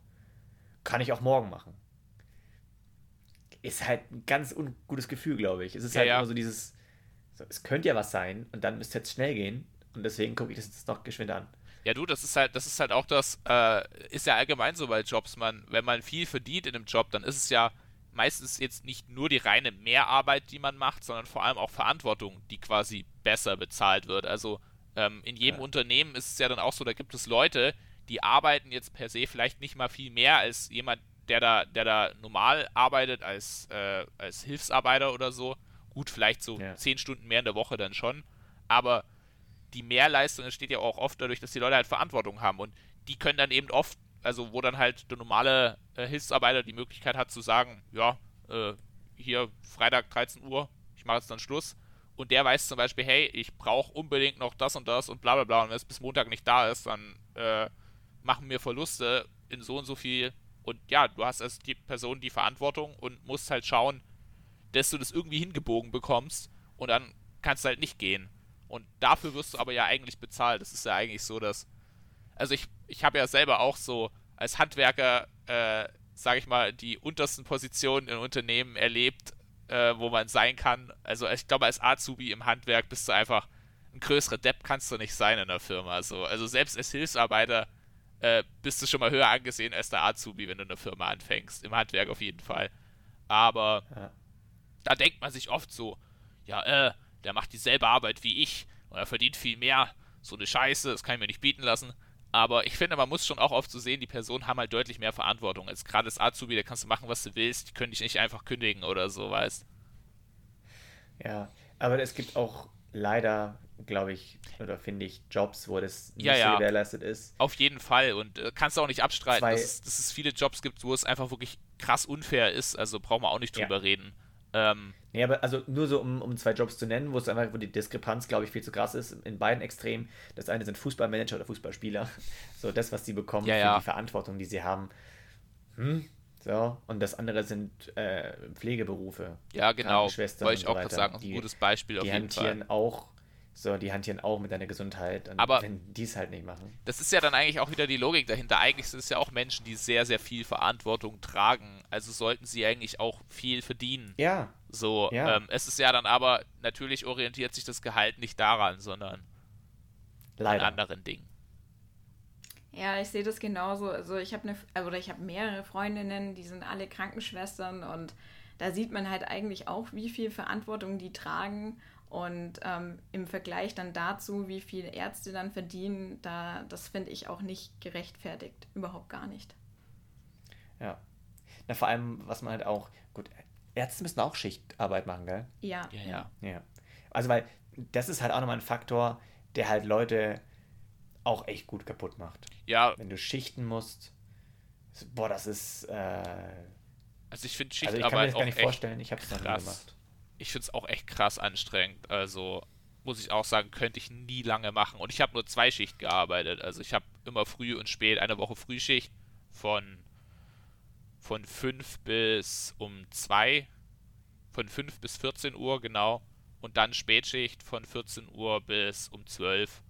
Speaker 2: kann ich auch morgen machen. Ist halt ein ganz ungutes Gefühl, glaube ich. Es ist
Speaker 1: Ja,
Speaker 2: halt
Speaker 1: ja.
Speaker 2: immer so dieses, so, es könnte ja was sein und dann müsste es jetzt schnell gehen und deswegen gucke ich das jetzt noch geschwind an.
Speaker 1: Ja, du, das ist halt, das ist halt auch das, äh, ist ja allgemein so bei Jobs, man, wenn man viel verdient in einem Job, dann ist es ja meistens jetzt nicht nur die reine Mehrarbeit, die man macht, sondern vor allem auch Verantwortung, die quasi besser bezahlt wird. Also ähm, in jedem ja. Unternehmen ist es ja dann auch so, da gibt es Leute, die arbeiten jetzt per se vielleicht nicht mal viel mehr als jemand, der da, der da normal arbeitet als, äh, als Hilfsarbeiter oder so. Gut, vielleicht so ja. zehn Stunden mehr in der Woche dann schon. Aber die Mehrleistung entsteht ja auch oft dadurch, dass die Leute halt Verantwortung haben. Und die können dann eben oft, also wo dann halt der normale äh, Hilfsarbeiter die Möglichkeit hat zu sagen, ja, äh, hier Freitag 13 Uhr, ich mache jetzt dann Schluss. Und der weiß zum Beispiel, hey, ich brauche unbedingt noch das und das und bla bla bla. Und wenn es bis Montag nicht da ist, dann äh, machen wir Verluste in so und so viel. Und ja, du hast als die Person die Verantwortung und musst halt schauen, dass du das irgendwie hingebogen bekommst. Und dann kannst du halt nicht gehen. Und dafür wirst du aber ja eigentlich bezahlt. Das ist ja eigentlich so, dass. Also ich, ich habe ja selber auch so als Handwerker, äh, sage ich mal, die untersten Positionen in Unternehmen erlebt, äh, wo man sein kann. Also ich glaube, als Azubi im Handwerk bist du einfach ein größerer Depp kannst du nicht sein in der Firma. So. Also selbst als Hilfsarbeiter äh, bist du schon mal höher angesehen als der Azubi, wenn du eine Firma anfängst. Im Handwerk auf jeden Fall. Aber ja. da denkt man sich oft so, ja, äh, der macht dieselbe Arbeit wie ich und er verdient viel mehr. So eine Scheiße, das kann ich mir nicht bieten lassen. Aber ich finde, man muss schon auch oft so sehen, die Personen haben halt deutlich mehr Verantwortung. Als gerade das Azubi, da kannst du machen, was du willst, die können dich nicht einfach kündigen oder so, weißt
Speaker 2: Ja, aber es gibt auch leider, glaube ich, oder finde ich, Jobs, wo das
Speaker 1: nicht ja, ja. so gewährleistet ist. Auf jeden Fall. Und äh, kannst du auch nicht abstreiten, Zwei dass, dass, es viele Jobs gibt, wo es einfach wirklich krass unfair ist. Also brauchen wir auch nicht drüber ja. reden. Ähm,
Speaker 2: Nee, aber also nur so, um, um zwei Jobs zu nennen, wo es einfach, wo die Diskrepanz, glaube ich, viel zu krass ist, in beiden Extremen. Das eine sind Fußballmanager oder Fußballspieler. So, das, was sie bekommen
Speaker 1: ja,
Speaker 2: für
Speaker 1: ja.
Speaker 2: die Verantwortung, die sie haben. Hm, so, und das andere sind äh, Pflegeberufe.
Speaker 1: Ja, genau. Wollte ich auch gerade sagen, ein gutes Beispiel
Speaker 2: auf jeden Fall. Die hantieren auch so, die hantieren auch mit deiner Gesundheit.
Speaker 1: Und aber
Speaker 2: wenn die es halt nicht machen.
Speaker 1: Das ist ja dann eigentlich auch wieder die Logik dahinter. Eigentlich sind es ja auch Menschen, die sehr, sehr viel Verantwortung tragen. Also sollten sie eigentlich auch viel verdienen.
Speaker 2: Ja.
Speaker 1: So, ja. Ähm, es ist ja dann aber, natürlich orientiert sich das Gehalt nicht daran, sondern Leider. an anderen Dingen.
Speaker 3: Ja, ich sehe das genauso. Also ich habe eine, oder ich habe mehrere Freundinnen, die sind alle Krankenschwestern und da sieht man halt eigentlich auch, wie viel Verantwortung die tragen und ähm, im Vergleich dann dazu, wie viel Ärzte dann verdienen, da, das finde ich auch nicht gerechtfertigt. Überhaupt gar nicht.
Speaker 2: Ja. Na, vor allem, was man halt auch, gut, Ärzte müssen auch Schichtarbeit machen, gell?
Speaker 3: Ja.
Speaker 1: Ja, ja.
Speaker 2: ja. Also, weil das ist halt auch nochmal ein Faktor, der halt Leute auch echt gut kaputt macht.
Speaker 1: Ja.
Speaker 2: Wenn du schichten musst, boah, das ist. Äh,
Speaker 1: also, ich finde Schichtarbeit. Also, ich kann mir das gar
Speaker 2: nicht vorstellen, ich habe es noch nie gemacht
Speaker 1: ich finde es auch echt krass anstrengend. Also muss ich auch sagen, könnte ich nie lange machen. Und ich habe nur zwei Schicht gearbeitet. Also ich habe immer früh und spät eine Woche Frühschicht von von 5 bis um 2, von 5 bis 14 Uhr genau. Und dann Spätschicht von 14 Uhr bis um 12.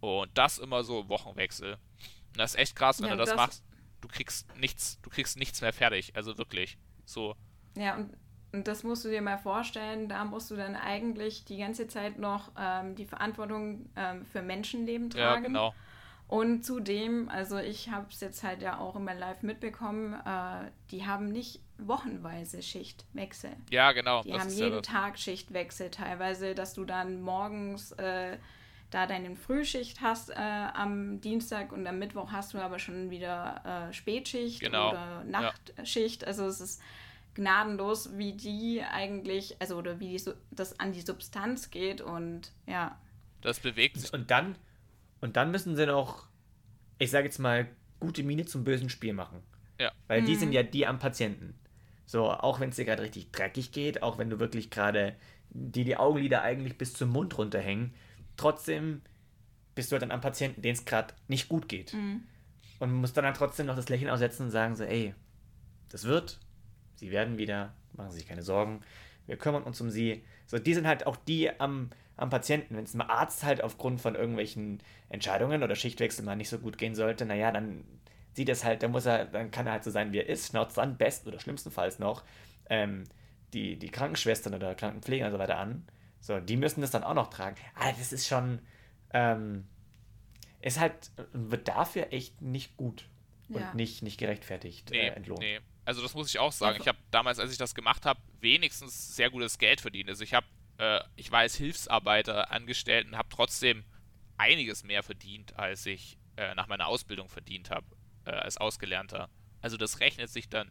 Speaker 1: Und das immer so Wochenwechsel. Und das ist echt krass, wenn ja, du das, das machst. Du kriegst nichts, du kriegst nichts mehr fertig. Also wirklich. So.
Speaker 3: Ja, und und das musst du dir mal vorstellen, da musst du dann eigentlich die ganze Zeit noch ähm, die Verantwortung ähm, für Menschenleben tragen.
Speaker 1: Ja, genau.
Speaker 3: Und zudem, also ich habe es jetzt halt ja auch immer live mitbekommen, äh, die haben nicht wochenweise Schichtwechsel.
Speaker 1: Ja, genau.
Speaker 3: Die haben jeden ja Tag Schichtwechsel teilweise, dass du dann morgens äh, da deine Frühschicht hast äh, am Dienstag und am Mittwoch hast du aber schon wieder äh, Spätschicht
Speaker 1: genau.
Speaker 3: oder Nachtschicht. Ja. Also es ist gnadenlos, wie die eigentlich, also oder wie die, das an die Substanz geht und ja.
Speaker 1: Das bewegt sich.
Speaker 2: Und dann, und dann müssen sie noch, ich sage jetzt mal, gute Miene zum bösen Spiel machen.
Speaker 1: Ja.
Speaker 2: Weil mhm. die sind ja die am Patienten. So, auch wenn es dir gerade richtig dreckig geht, auch wenn du wirklich gerade die die Augenlider eigentlich bis zum Mund runterhängen, trotzdem bist du halt dann am Patienten, denen es gerade nicht gut geht. Mhm. Und musst dann, dann trotzdem noch das Lächeln aussetzen und sagen so, ey, das wird, Sie werden wieder, machen Sie sich keine Sorgen, wir kümmern uns um Sie. So, die sind halt auch die am, am Patienten. Wenn es einem Arzt halt aufgrund von irgendwelchen Entscheidungen oder Schichtwechsel mal nicht so gut gehen sollte, naja, dann sieht es halt, dann muss er, dann kann er halt so sein, wie er ist, schnauzt dann besten oder schlimmstenfalls noch ähm, die, die Krankenschwestern oder Krankenpfleger und so weiter an. So, die müssen das dann auch noch tragen. Aber das ist schon, ähm, ist halt, wird dafür echt nicht gut. Und ja. nicht, nicht gerechtfertigt
Speaker 1: nee,
Speaker 2: äh, entlohnt.
Speaker 1: Nee, also das muss ich auch sagen. Ich habe damals, als ich das gemacht habe, wenigstens sehr gutes Geld verdient. Also ich habe, äh, ich war als Hilfsarbeiter angestellt und habe trotzdem einiges mehr verdient, als ich äh, nach meiner Ausbildung verdient habe, äh, als Ausgelernter. Also das rechnet sich dann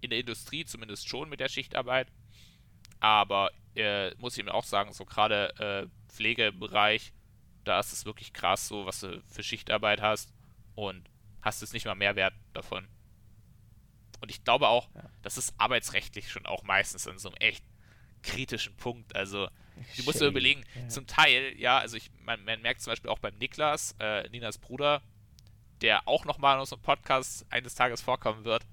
Speaker 1: in der Industrie zumindest schon mit der Schichtarbeit. Aber äh, muss ich mir auch sagen, so gerade äh, Pflegebereich, da ist es wirklich krass, so was du für Schichtarbeit hast und hast es nicht mal mehr Wert davon. Und ich glaube auch, ja. das ist arbeitsrechtlich schon auch meistens an so einem echt kritischen Punkt. Also, du musst dir überlegen, ja. zum Teil, ja, also ich, man, man, merkt zum Beispiel auch beim Niklas, äh, Ninas Bruder, der auch nochmal in unserem Podcast eines Tages vorkommen wird.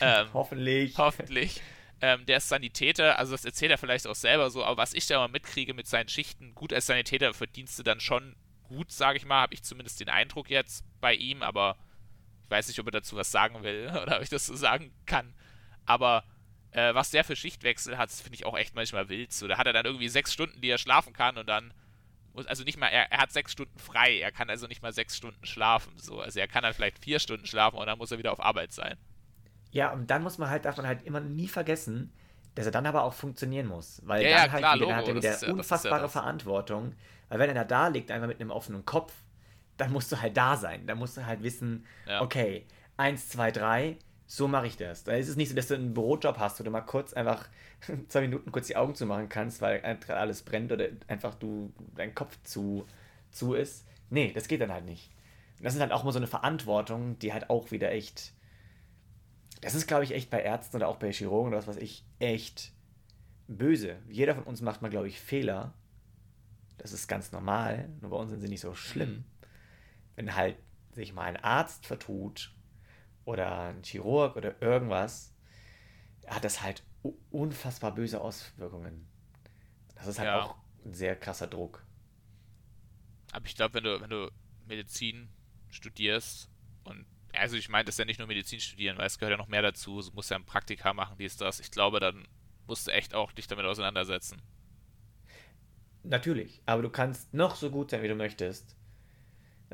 Speaker 2: Ähm, hoffentlich.
Speaker 1: Hoffentlich. Ähm, der ist Sanitäter, also das erzählt er vielleicht auch selber so, aber was ich da mal mitkriege mit seinen Schichten, gut als Sanitäter verdienst du dann schon gut, sage ich mal, habe ich zumindest den Eindruck jetzt bei ihm, aber weiß nicht, ob er dazu was sagen will oder ob ich das so sagen kann. Aber äh, was der für Schichtwechsel hat, finde ich auch echt manchmal wild. So, da hat er dann irgendwie sechs Stunden, die er schlafen kann und dann muss, also nicht mal, er, er hat sechs Stunden frei, er kann also nicht mal sechs Stunden schlafen. So, also er kann dann vielleicht vier Stunden schlafen und dann muss er wieder auf Arbeit sein.
Speaker 2: Ja, und dann muss man halt, darf man halt immer nie vergessen, dass er dann aber auch funktionieren muss. Weil
Speaker 1: ja,
Speaker 2: dann
Speaker 1: ja,
Speaker 2: halt
Speaker 1: klar,
Speaker 2: wieder,
Speaker 1: Logo,
Speaker 2: hat er wieder unfassbare ja Verantwortung. Weil wenn er da liegt, einfach mit einem offenen Kopf, dann musst du halt da sein. Dann musst du halt wissen, okay, eins, zwei, drei, so mache ich das. Da ist es nicht so, dass du einen Bürojob hast, wo du mal kurz einfach zwei Minuten kurz die Augen zumachen kannst, weil gerade alles brennt oder einfach du dein Kopf zu, zu ist. Nee, das geht dann halt nicht. das ist halt auch mal so eine Verantwortung, die halt auch wieder echt. Das ist, glaube ich, echt bei Ärzten oder auch bei Chirurgen oder was weiß ich, echt böse. Jeder von uns macht mal, glaube ich, Fehler. Das ist ganz normal, nur bei uns sind sie nicht so schlimm. Wenn halt sich mal ein Arzt vertut oder ein Chirurg oder irgendwas, hat das halt unfassbar böse Auswirkungen. Das ist halt ja. auch ein sehr krasser Druck.
Speaker 1: Aber ich glaube, wenn du, wenn du Medizin studierst und also ich meine, das ist ja nicht nur Medizin studieren, weil es gehört ja noch mehr dazu. Du musst ja ein Praktika machen, dies, das. Ich glaube, dann musst du echt auch dich damit auseinandersetzen.
Speaker 2: Natürlich, aber du kannst noch so gut sein, wie du möchtest.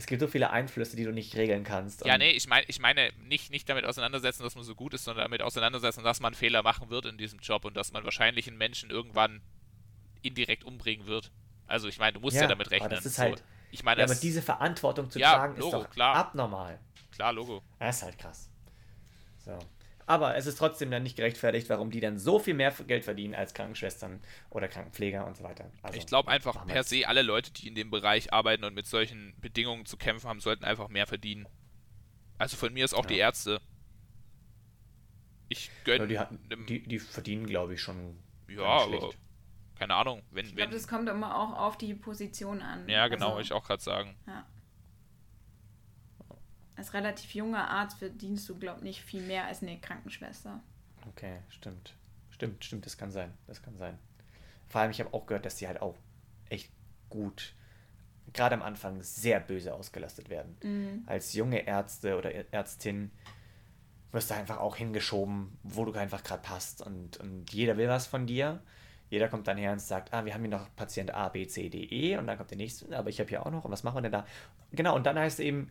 Speaker 2: Es gibt so viele Einflüsse, die du nicht regeln kannst.
Speaker 1: Ja, nee, ich meine ich meine nicht, nicht damit auseinandersetzen, dass man so gut ist, sondern damit auseinandersetzen, dass man Fehler machen wird in diesem Job und dass man wahrscheinlich einen Menschen irgendwann indirekt umbringen wird. Also ich meine, du musst ja, ja damit rechnen.
Speaker 2: das ist halt,
Speaker 1: so. ich meine,
Speaker 2: ja, aber diese Verantwortung zu ja, tragen Logo, ist doch
Speaker 1: klar.
Speaker 2: abnormal.
Speaker 1: Klar, Logo.
Speaker 2: Das ist halt krass. So. Aber es ist trotzdem dann nicht gerechtfertigt, warum die dann so viel mehr Geld verdienen als Krankenschwestern oder Krankenpfleger und so weiter.
Speaker 1: Also, ich glaube einfach per se, alle Leute, die in dem Bereich arbeiten und mit solchen Bedingungen zu kämpfen haben, sollten einfach mehr verdienen. Also von mir ist auch ja. die Ärzte. Ich gönne.
Speaker 2: Ja, die, die, die, verdienen, glaube ich, schon.
Speaker 1: Ja, aber keine Ahnung. Wenn,
Speaker 3: ich glaube, das kommt immer auch auf die Position an.
Speaker 1: Ja, genau, also, ich auch gerade sagen.
Speaker 3: Ja als relativ junger Arzt verdienst du, glaube ich, nicht viel mehr als eine Krankenschwester.
Speaker 2: Okay, stimmt. Stimmt, stimmt, das kann sein. Das kann sein. Vor allem, ich habe auch gehört, dass die halt auch echt gut, gerade am Anfang, sehr böse ausgelastet werden. Mhm. Als junge Ärzte oder Ärztin wirst du einfach auch hingeschoben, wo du einfach gerade passt. Und, und jeder will was von dir. Jeder kommt dann her und sagt, ah, wir haben hier noch Patient A, B, C, D, E und dann kommt der nächste, aber ich habe hier auch noch und was machen wir denn da? Genau, und dann heißt es eben,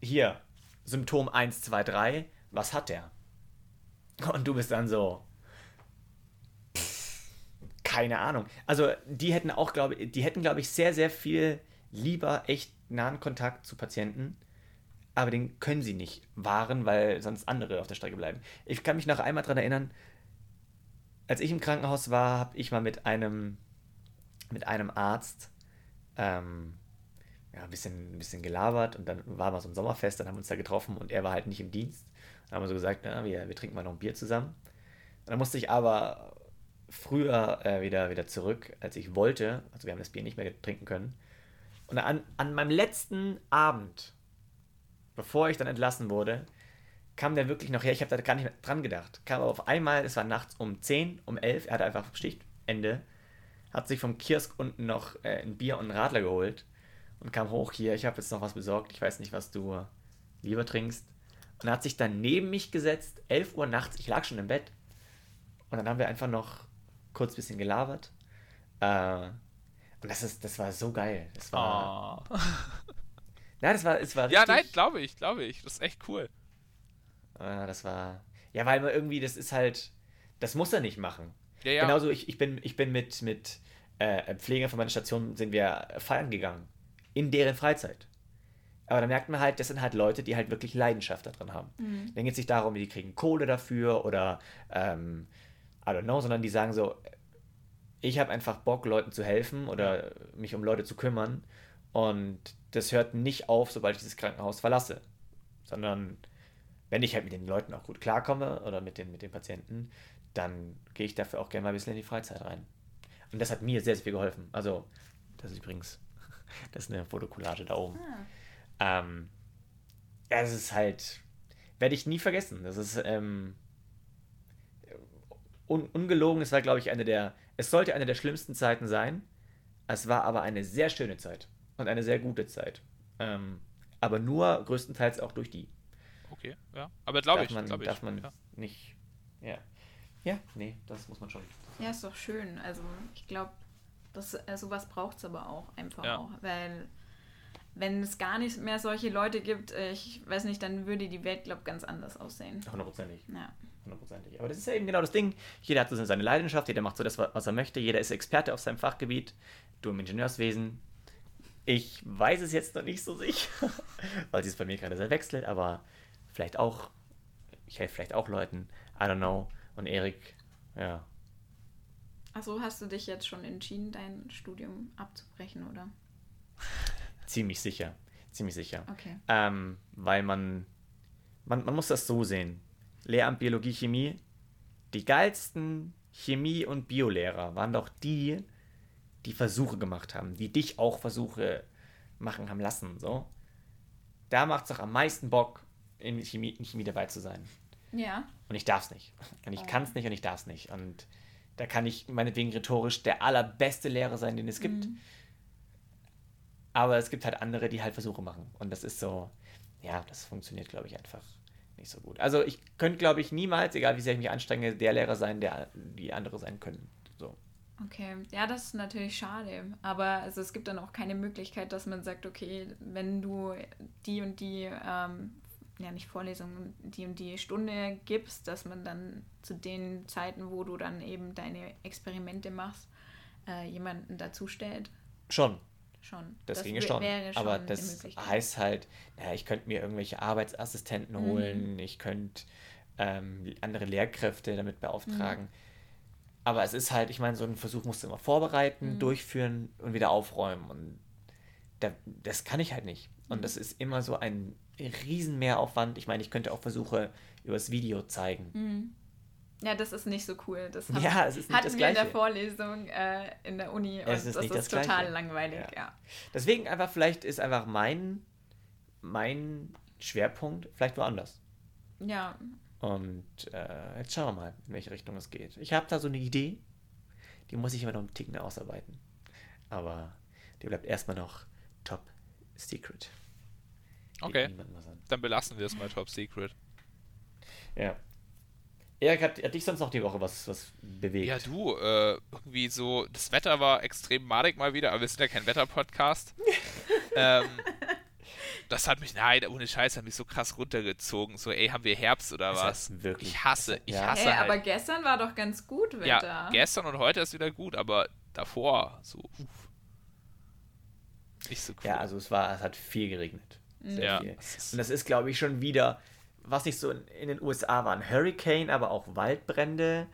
Speaker 2: hier, Symptom 1, 2, 3, was hat der? Und du bist dann so, keine Ahnung. Also die hätten auch, glaube ich, die hätten, glaube ich, sehr, sehr viel lieber echt nahen Kontakt zu Patienten, aber den können sie nicht wahren, weil sonst andere auf der Strecke bleiben. Ich kann mich noch einmal daran erinnern, als ich im Krankenhaus war, habe ich mal mit einem, mit einem Arzt ähm, ja, ein bisschen, ein bisschen gelabert und dann war mal so ein Sommerfest, dann haben wir uns da getroffen und er war halt nicht im Dienst. Dann haben wir so gesagt, na, wir, wir trinken mal noch ein Bier zusammen. Und dann musste ich aber früher äh, wieder, wieder zurück, als ich wollte. Also wir haben das Bier nicht mehr trinken können. Und an, an meinem letzten Abend, bevor ich dann entlassen wurde, kam der wirklich noch her. Ich habe da gar nicht dran gedacht. Kam aber auf einmal, es war nachts um 10, um 11, er hatte einfach Stichtende, hat sich vom Kiosk unten noch äh, ein Bier und einen Radler geholt und kam hoch hier, ich habe jetzt noch was besorgt, ich weiß nicht, was du lieber trinkst. Und er hat sich dann neben mich gesetzt, 11 Uhr nachts, ich lag schon im Bett. Und dann haben wir einfach noch kurz ein bisschen gelabert. Äh, und das, ist, das war so geil. Das war,
Speaker 1: oh.
Speaker 2: Ja, das war, es war
Speaker 1: richtig. Ja, nein, glaube ich, glaube ich. Das ist echt cool.
Speaker 2: Ah, das war. Ja, weil man irgendwie, das ist halt. Das muss er nicht machen.
Speaker 1: Ja, ja.
Speaker 2: Genauso, ich, ich bin, ich bin mit, mit äh, Pflegern von meiner Station sind wir feiern gegangen. In deren Freizeit. Aber da merkt man halt, das sind halt Leute, die halt wirklich Leidenschaft daran haben. Mhm. Dann geht es nicht darum, die kriegen Kohle dafür oder ähm, I don't know, sondern die sagen so, ich habe einfach Bock, Leuten zu helfen oder mich um Leute zu kümmern. Und das hört nicht auf, sobald ich dieses Krankenhaus verlasse. Sondern wenn ich halt mit den Leuten auch gut klarkomme oder mit den, mit den Patienten, dann gehe ich dafür auch gerne mal ein bisschen in die Freizeit rein. Und das hat mir sehr, sehr viel geholfen. Also, das ist übrigens, das ist eine Fotokollage da oben. Ah. Ähm, ja, das ist halt, werde ich nie vergessen. Das ist ähm, un ungelogen. Es war, glaube ich, eine der, es sollte eine der schlimmsten Zeiten sein. Es war aber eine sehr schöne Zeit und eine sehr gute Zeit. Ähm, aber nur größtenteils auch durch die.
Speaker 1: Okay, ja. Aber glaube ich,
Speaker 2: man,
Speaker 1: glaub ich.
Speaker 2: Darf man ja. nicht, ja. Ja, nee, das muss man schon.
Speaker 3: Ja, ist doch schön. Also ich glaube, äh, sowas braucht es aber auch einfach ja. auch. Weil wenn es gar nicht mehr solche Leute gibt, äh, ich weiß nicht, dann würde die Welt, glaube ich, ganz anders aussehen.
Speaker 2: Hundertprozentig. Ja. Hundertprozentig. Aber das ist ja eben genau das Ding. Jeder hat so seine Leidenschaft, jeder macht so das, was er möchte, jeder ist Experte auf seinem Fachgebiet. Du im Ingenieurswesen. Ich weiß es jetzt noch nicht so sicher, weil es bei mir gerade sehr wechselt, aber vielleicht auch, ich helfe vielleicht auch Leuten. I don't know. Und Erik, ja.
Speaker 3: Also hast du dich jetzt schon entschieden, dein Studium abzubrechen, oder?
Speaker 2: Ziemlich sicher. Ziemlich sicher.
Speaker 3: Okay.
Speaker 2: Ähm, weil man, man, man muss das so sehen. Lehramt Biologie, Chemie, die geilsten Chemie- und Biolehrer waren doch die, die Versuche gemacht haben, die dich auch Versuche machen haben lassen. So. Da macht es doch am meisten Bock, in Chemie, in Chemie dabei zu sein.
Speaker 3: Ja.
Speaker 2: Und ich darf es nicht. Und ich oh. kann es nicht und ich darf es nicht. Und da kann ich meinetwegen rhetorisch der allerbeste Lehrer sein, den es gibt. Mhm. Aber es gibt halt andere, die halt Versuche machen. Und das ist so, ja, das funktioniert, glaube ich, einfach nicht so gut. Also ich könnte, glaube ich, niemals, egal wie sehr ich mich anstrenge, der Lehrer sein, der die andere sein können. So.
Speaker 3: Okay, ja, das ist natürlich schade. Aber also es gibt dann auch keine Möglichkeit, dass man sagt, okay, wenn du die und die ähm, ja nicht Vorlesungen, die und die Stunde gibst, dass man dann zu den Zeiten, wo du dann eben deine Experimente machst, äh, jemanden dazu stellt?
Speaker 2: Schon.
Speaker 3: Schon.
Speaker 2: Das, das ginge schon. schon. Aber das heißt halt, naja, ich könnte mir irgendwelche Arbeitsassistenten mhm. holen, ich könnte ähm, andere Lehrkräfte damit beauftragen. Mhm. Aber es ist halt, ich meine, so einen Versuch musst du immer vorbereiten, mhm. durchführen und wieder aufräumen. Und da, das kann ich halt nicht. Und mhm. das ist immer so ein riesen Mehraufwand. Ich meine, ich könnte auch Versuche übers Video zeigen.
Speaker 3: Mhm. Ja, das ist nicht so cool. Das
Speaker 2: haben, ja, es ist nicht
Speaker 3: hatten
Speaker 2: das
Speaker 3: wir in der Vorlesung äh, in der Uni
Speaker 2: und es ist
Speaker 3: das
Speaker 2: ist
Speaker 3: das total langweilig, ja. ja.
Speaker 2: Deswegen einfach, vielleicht ist einfach mein, mein Schwerpunkt vielleicht woanders.
Speaker 3: Ja.
Speaker 2: Und äh, jetzt schauen wir mal, in welche Richtung es geht. Ich habe da so eine Idee, die muss ich immer noch einen Ticken ausarbeiten. Aber die bleibt erstmal noch top secret.
Speaker 1: Okay. Dann belassen wir es mal Top Secret.
Speaker 2: Ja. Erik, hat, hat dich sonst noch die Woche was, was bewegt?
Speaker 1: Ja, du, äh, irgendwie so, das Wetter war extrem madig mal wieder, aber wir sind ja kein Wetter-Podcast. ähm, das hat mich, nein, ohne Scheiß, hat mich so krass runtergezogen. So, ey, haben wir Herbst oder das was?
Speaker 2: Wirklich.
Speaker 1: Ich hasse, ich
Speaker 2: ja.
Speaker 1: hasse
Speaker 3: hey,
Speaker 1: halt.
Speaker 3: aber gestern war doch ganz gut Wetter.
Speaker 1: Ja, gestern und heute ist wieder gut, aber davor, so, uff. Nicht so cool.
Speaker 2: Ja, also es war, es hat viel geregnet.
Speaker 1: Sehr ja.
Speaker 2: viel. Und das ist, glaube ich, schon wieder, was nicht so in, in, den USA war, ein Hurricane, aber auch Waldbrände.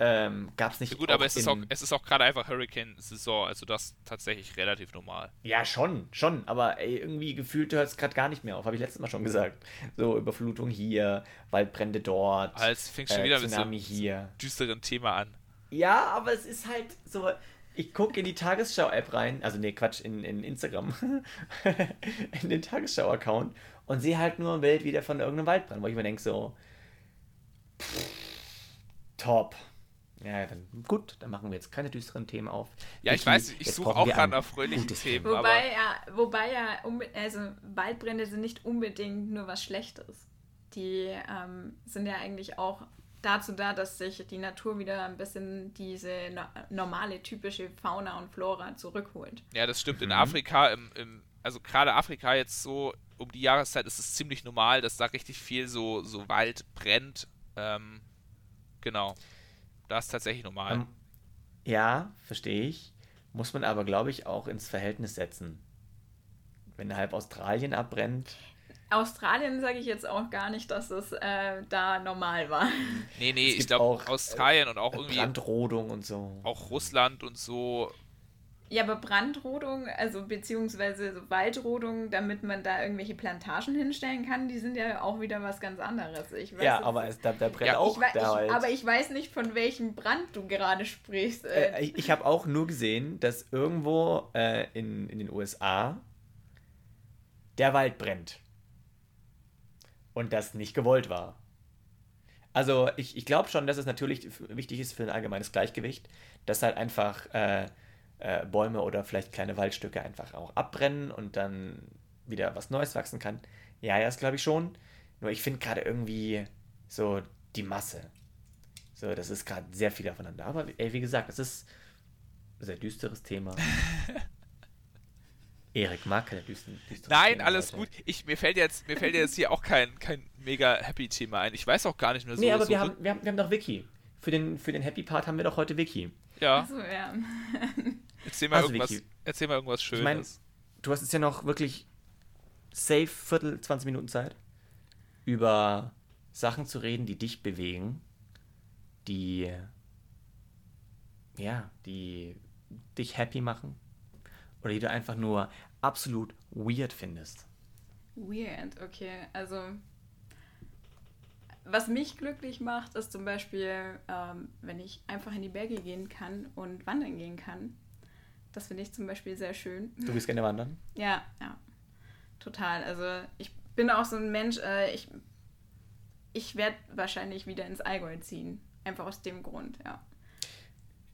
Speaker 2: Ähm, Gab es nicht.
Speaker 1: Ja, gut, aber es ist, auch, es ist auch gerade einfach Hurricane-Saison, also das tatsächlich relativ normal.
Speaker 2: Ja, schon, schon, aber ey, irgendwie gefühlt hört es gerade gar nicht mehr auf, habe ich letztes Mal schon gesagt. So, Überflutung hier, Waldbrände dort.
Speaker 1: Als fängst du äh, wieder
Speaker 2: Tsunami
Speaker 1: mit so
Speaker 2: hier.
Speaker 1: düsteren Thema an.
Speaker 2: Ja, aber es ist halt so, ich gucke in die Tagesschau-App rein, also nee, Quatsch, in, in Instagram, in den Tagesschau-Account und sehe halt nur ein Bild wieder von irgendeinem Waldbrand, wo ich mir denke so, pff, top. Ja, dann gut, dann machen wir jetzt keine düsteren Themen auf.
Speaker 1: Ja, ich, ich weiß, ich suche auch gerade nach fröhlichen Themen.
Speaker 3: Wobei ja, wobei ja, also Waldbrände sind nicht unbedingt nur was Schlechtes. Die ähm, sind ja eigentlich auch dazu da, dass sich die Natur wieder ein bisschen diese no normale, typische Fauna und Flora zurückholt.
Speaker 1: Ja, das stimmt. In mhm. Afrika, im, im also gerade Afrika jetzt so, um die Jahreszeit ist es ziemlich normal, dass da richtig viel so, so Wald brennt. Ähm, genau. Das ist tatsächlich normal. Um, ähm,
Speaker 2: ja, verstehe ich. Muss man aber, glaube ich, auch ins Verhältnis setzen. Wenn halb Australien abbrennt.
Speaker 3: Australien sage ich jetzt auch gar nicht, dass es äh, da normal war.
Speaker 1: Nee, nee, ich glaube Australien und auch irgendwie.
Speaker 2: Brandrodung und so.
Speaker 1: Auch Russland und so.
Speaker 3: Ja, aber Brandrodung, also beziehungsweise so Waldrodung, damit man da irgendwelche Plantagen hinstellen kann, die sind ja auch wieder was ganz anderes. Ich
Speaker 2: weiß ja, aber es, da, da brennt ja, auch
Speaker 3: ich,
Speaker 2: der
Speaker 3: ich, Wald. Aber ich weiß nicht, von welchem Brand du gerade sprichst.
Speaker 2: Äh, äh ich, ich habe auch nur gesehen, dass irgendwo äh, in, in den USA der Wald brennt. Und das nicht gewollt war. Also ich, ich glaube schon, dass es natürlich wichtig ist für ein allgemeines Gleichgewicht, dass halt einfach äh, äh, Bäume oder vielleicht kleine Waldstücke einfach auch abbrennen und dann wieder was Neues wachsen kann. Ja, ja, das glaube ich schon. Nur ich finde gerade irgendwie so die Masse. So, das ist gerade sehr viel aufeinander. Aber ey, wie gesagt, das ist ein sehr düsteres Thema. Erik mag keine düsteren,
Speaker 1: Nein, Themen alles heute. gut. Ich, mir, fällt jetzt, mir fällt jetzt hier auch kein, kein mega Happy-Thema ein. Ich weiß auch gar nicht mehr so.
Speaker 2: Nee, aber so wir, haben, wir, haben, wir haben doch Wiki. Für den, für den Happy-Part haben wir doch heute Wiki.
Speaker 1: Ja. Achso, ja. Erzähl mal, also, irgendwas, erzähl mal irgendwas Schönes. Ich mein,
Speaker 2: du hast jetzt ja noch wirklich safe Viertel, 20 Minuten Zeit, über Sachen zu reden, die dich bewegen, die, ja, die dich happy machen oder die du einfach nur absolut weird findest.
Speaker 3: Weird, okay. Also, was mich glücklich macht, ist zum Beispiel, ähm, wenn ich einfach in die Berge gehen kann und wandern gehen kann. Das finde ich zum Beispiel sehr schön.
Speaker 2: Du bist gerne wandern?
Speaker 3: Ja, ja. Total. Also ich bin auch so ein Mensch, äh, ich, ich werde wahrscheinlich wieder ins Allgäu ziehen. Einfach aus dem Grund, ja.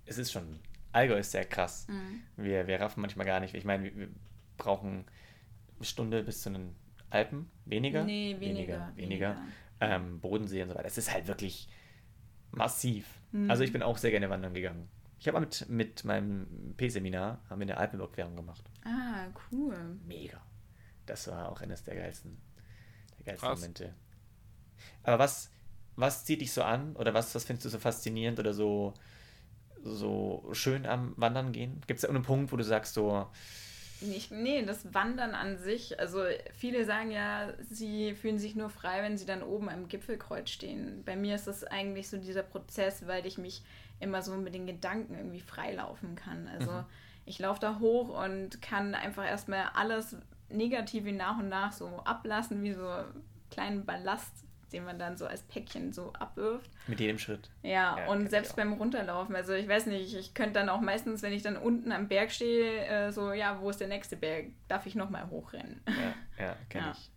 Speaker 2: Es ist schon, Allgäu ist sehr krass. Mhm. Wir, wir raffen manchmal gar nicht. Ich meine, wir, wir brauchen eine Stunde bis zu den Alpen. Weniger?
Speaker 3: Nee, weniger.
Speaker 2: Weniger. weniger. Ähm, Bodensee und so weiter. Es ist halt wirklich massiv. Mhm. Also ich bin auch sehr gerne wandern gegangen. Ich habe mit, mit meinem P-Seminar haben wir eine Alpenüberquerung gemacht.
Speaker 3: Ah, cool.
Speaker 2: Mega. Das war auch eines der geilsten, der geilsten Momente. Aber was, was zieht dich so an? Oder was, was findest du so faszinierend oder so, so schön am Wandern gehen? Gibt es da irgendeinen Punkt, wo du sagst, so,
Speaker 3: nicht, nee, das Wandern an sich, also viele sagen ja, sie fühlen sich nur frei, wenn sie dann oben am Gipfelkreuz stehen. Bei mir ist das eigentlich so dieser Prozess, weil ich mich immer so mit den Gedanken irgendwie freilaufen kann. Also mhm. ich laufe da hoch und kann einfach erstmal alles Negative nach und nach so ablassen, wie so kleinen Ballast den man dann so als Päckchen so abwirft.
Speaker 2: Mit jedem Schritt.
Speaker 3: Ja, ja und selbst beim Runterlaufen. Also ich weiß nicht, ich könnte dann auch meistens, wenn ich dann unten am Berg stehe, äh, so, ja, wo ist der nächste Berg? Darf ich nochmal hochrennen?
Speaker 2: Ja, ja kenne ja. ich.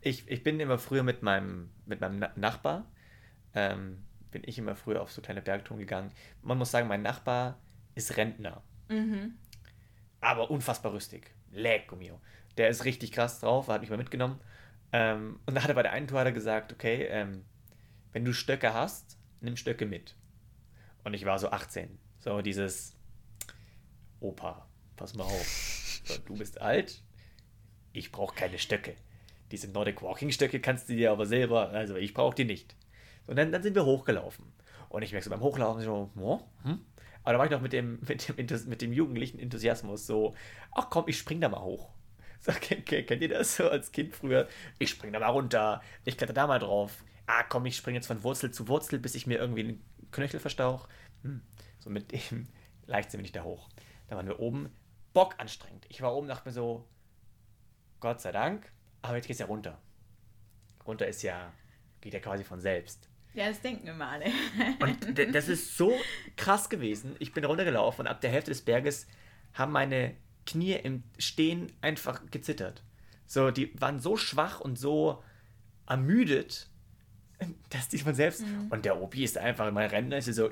Speaker 2: ich. Ich bin immer früher mit meinem, mit meinem Nachbar, ähm, bin ich immer früher auf so kleine Bergtouren gegangen. Man muss sagen, mein Nachbar ist Rentner. Mhm. Aber unfassbar rüstig. Lecco mio. Der ist richtig krass drauf, hat mich mal mitgenommen. Ähm, und dann hat er bei der einen Tour hat er gesagt, okay, ähm, wenn du Stöcke hast, nimm Stöcke mit. Und ich war so 18. So dieses Opa, pass mal auf. So, du bist alt, ich brauche keine Stöcke. Diese Nordic Walking Stöcke kannst du dir aber selber, also ich brauche die nicht. Und dann, dann sind wir hochgelaufen. Und ich merke so beim Hochlaufen so, oh, hm? aber da war ich noch mit dem, mit dem, mit dem jugendlichen Enthusiasmus so, ach komm, ich spring da mal hoch. So, kennt, ihr das so als Kind früher? Ich spring da mal runter, ich kletter da mal drauf. Ah, komm, ich springe jetzt von Wurzel zu Wurzel, bis ich mir irgendwie den Knöchel verstauch. Hm. So mit dem Leichtsinn bin ich da hoch. Da waren wir oben. Bock anstrengend. Ich war oben, dachte mir so, Gott sei Dank, aber jetzt geht's ja runter. Runter ist ja, geht ja quasi von selbst.
Speaker 3: Ja, das denken immer alle.
Speaker 2: und das ist so krass gewesen. Ich bin runtergelaufen und ab der Hälfte des Berges haben meine Knie im Stehen einfach gezittert. So, die waren so schwach und so ermüdet, dass die von selbst. Mhm. Und der Opi ist einfach, mein Rentner ist so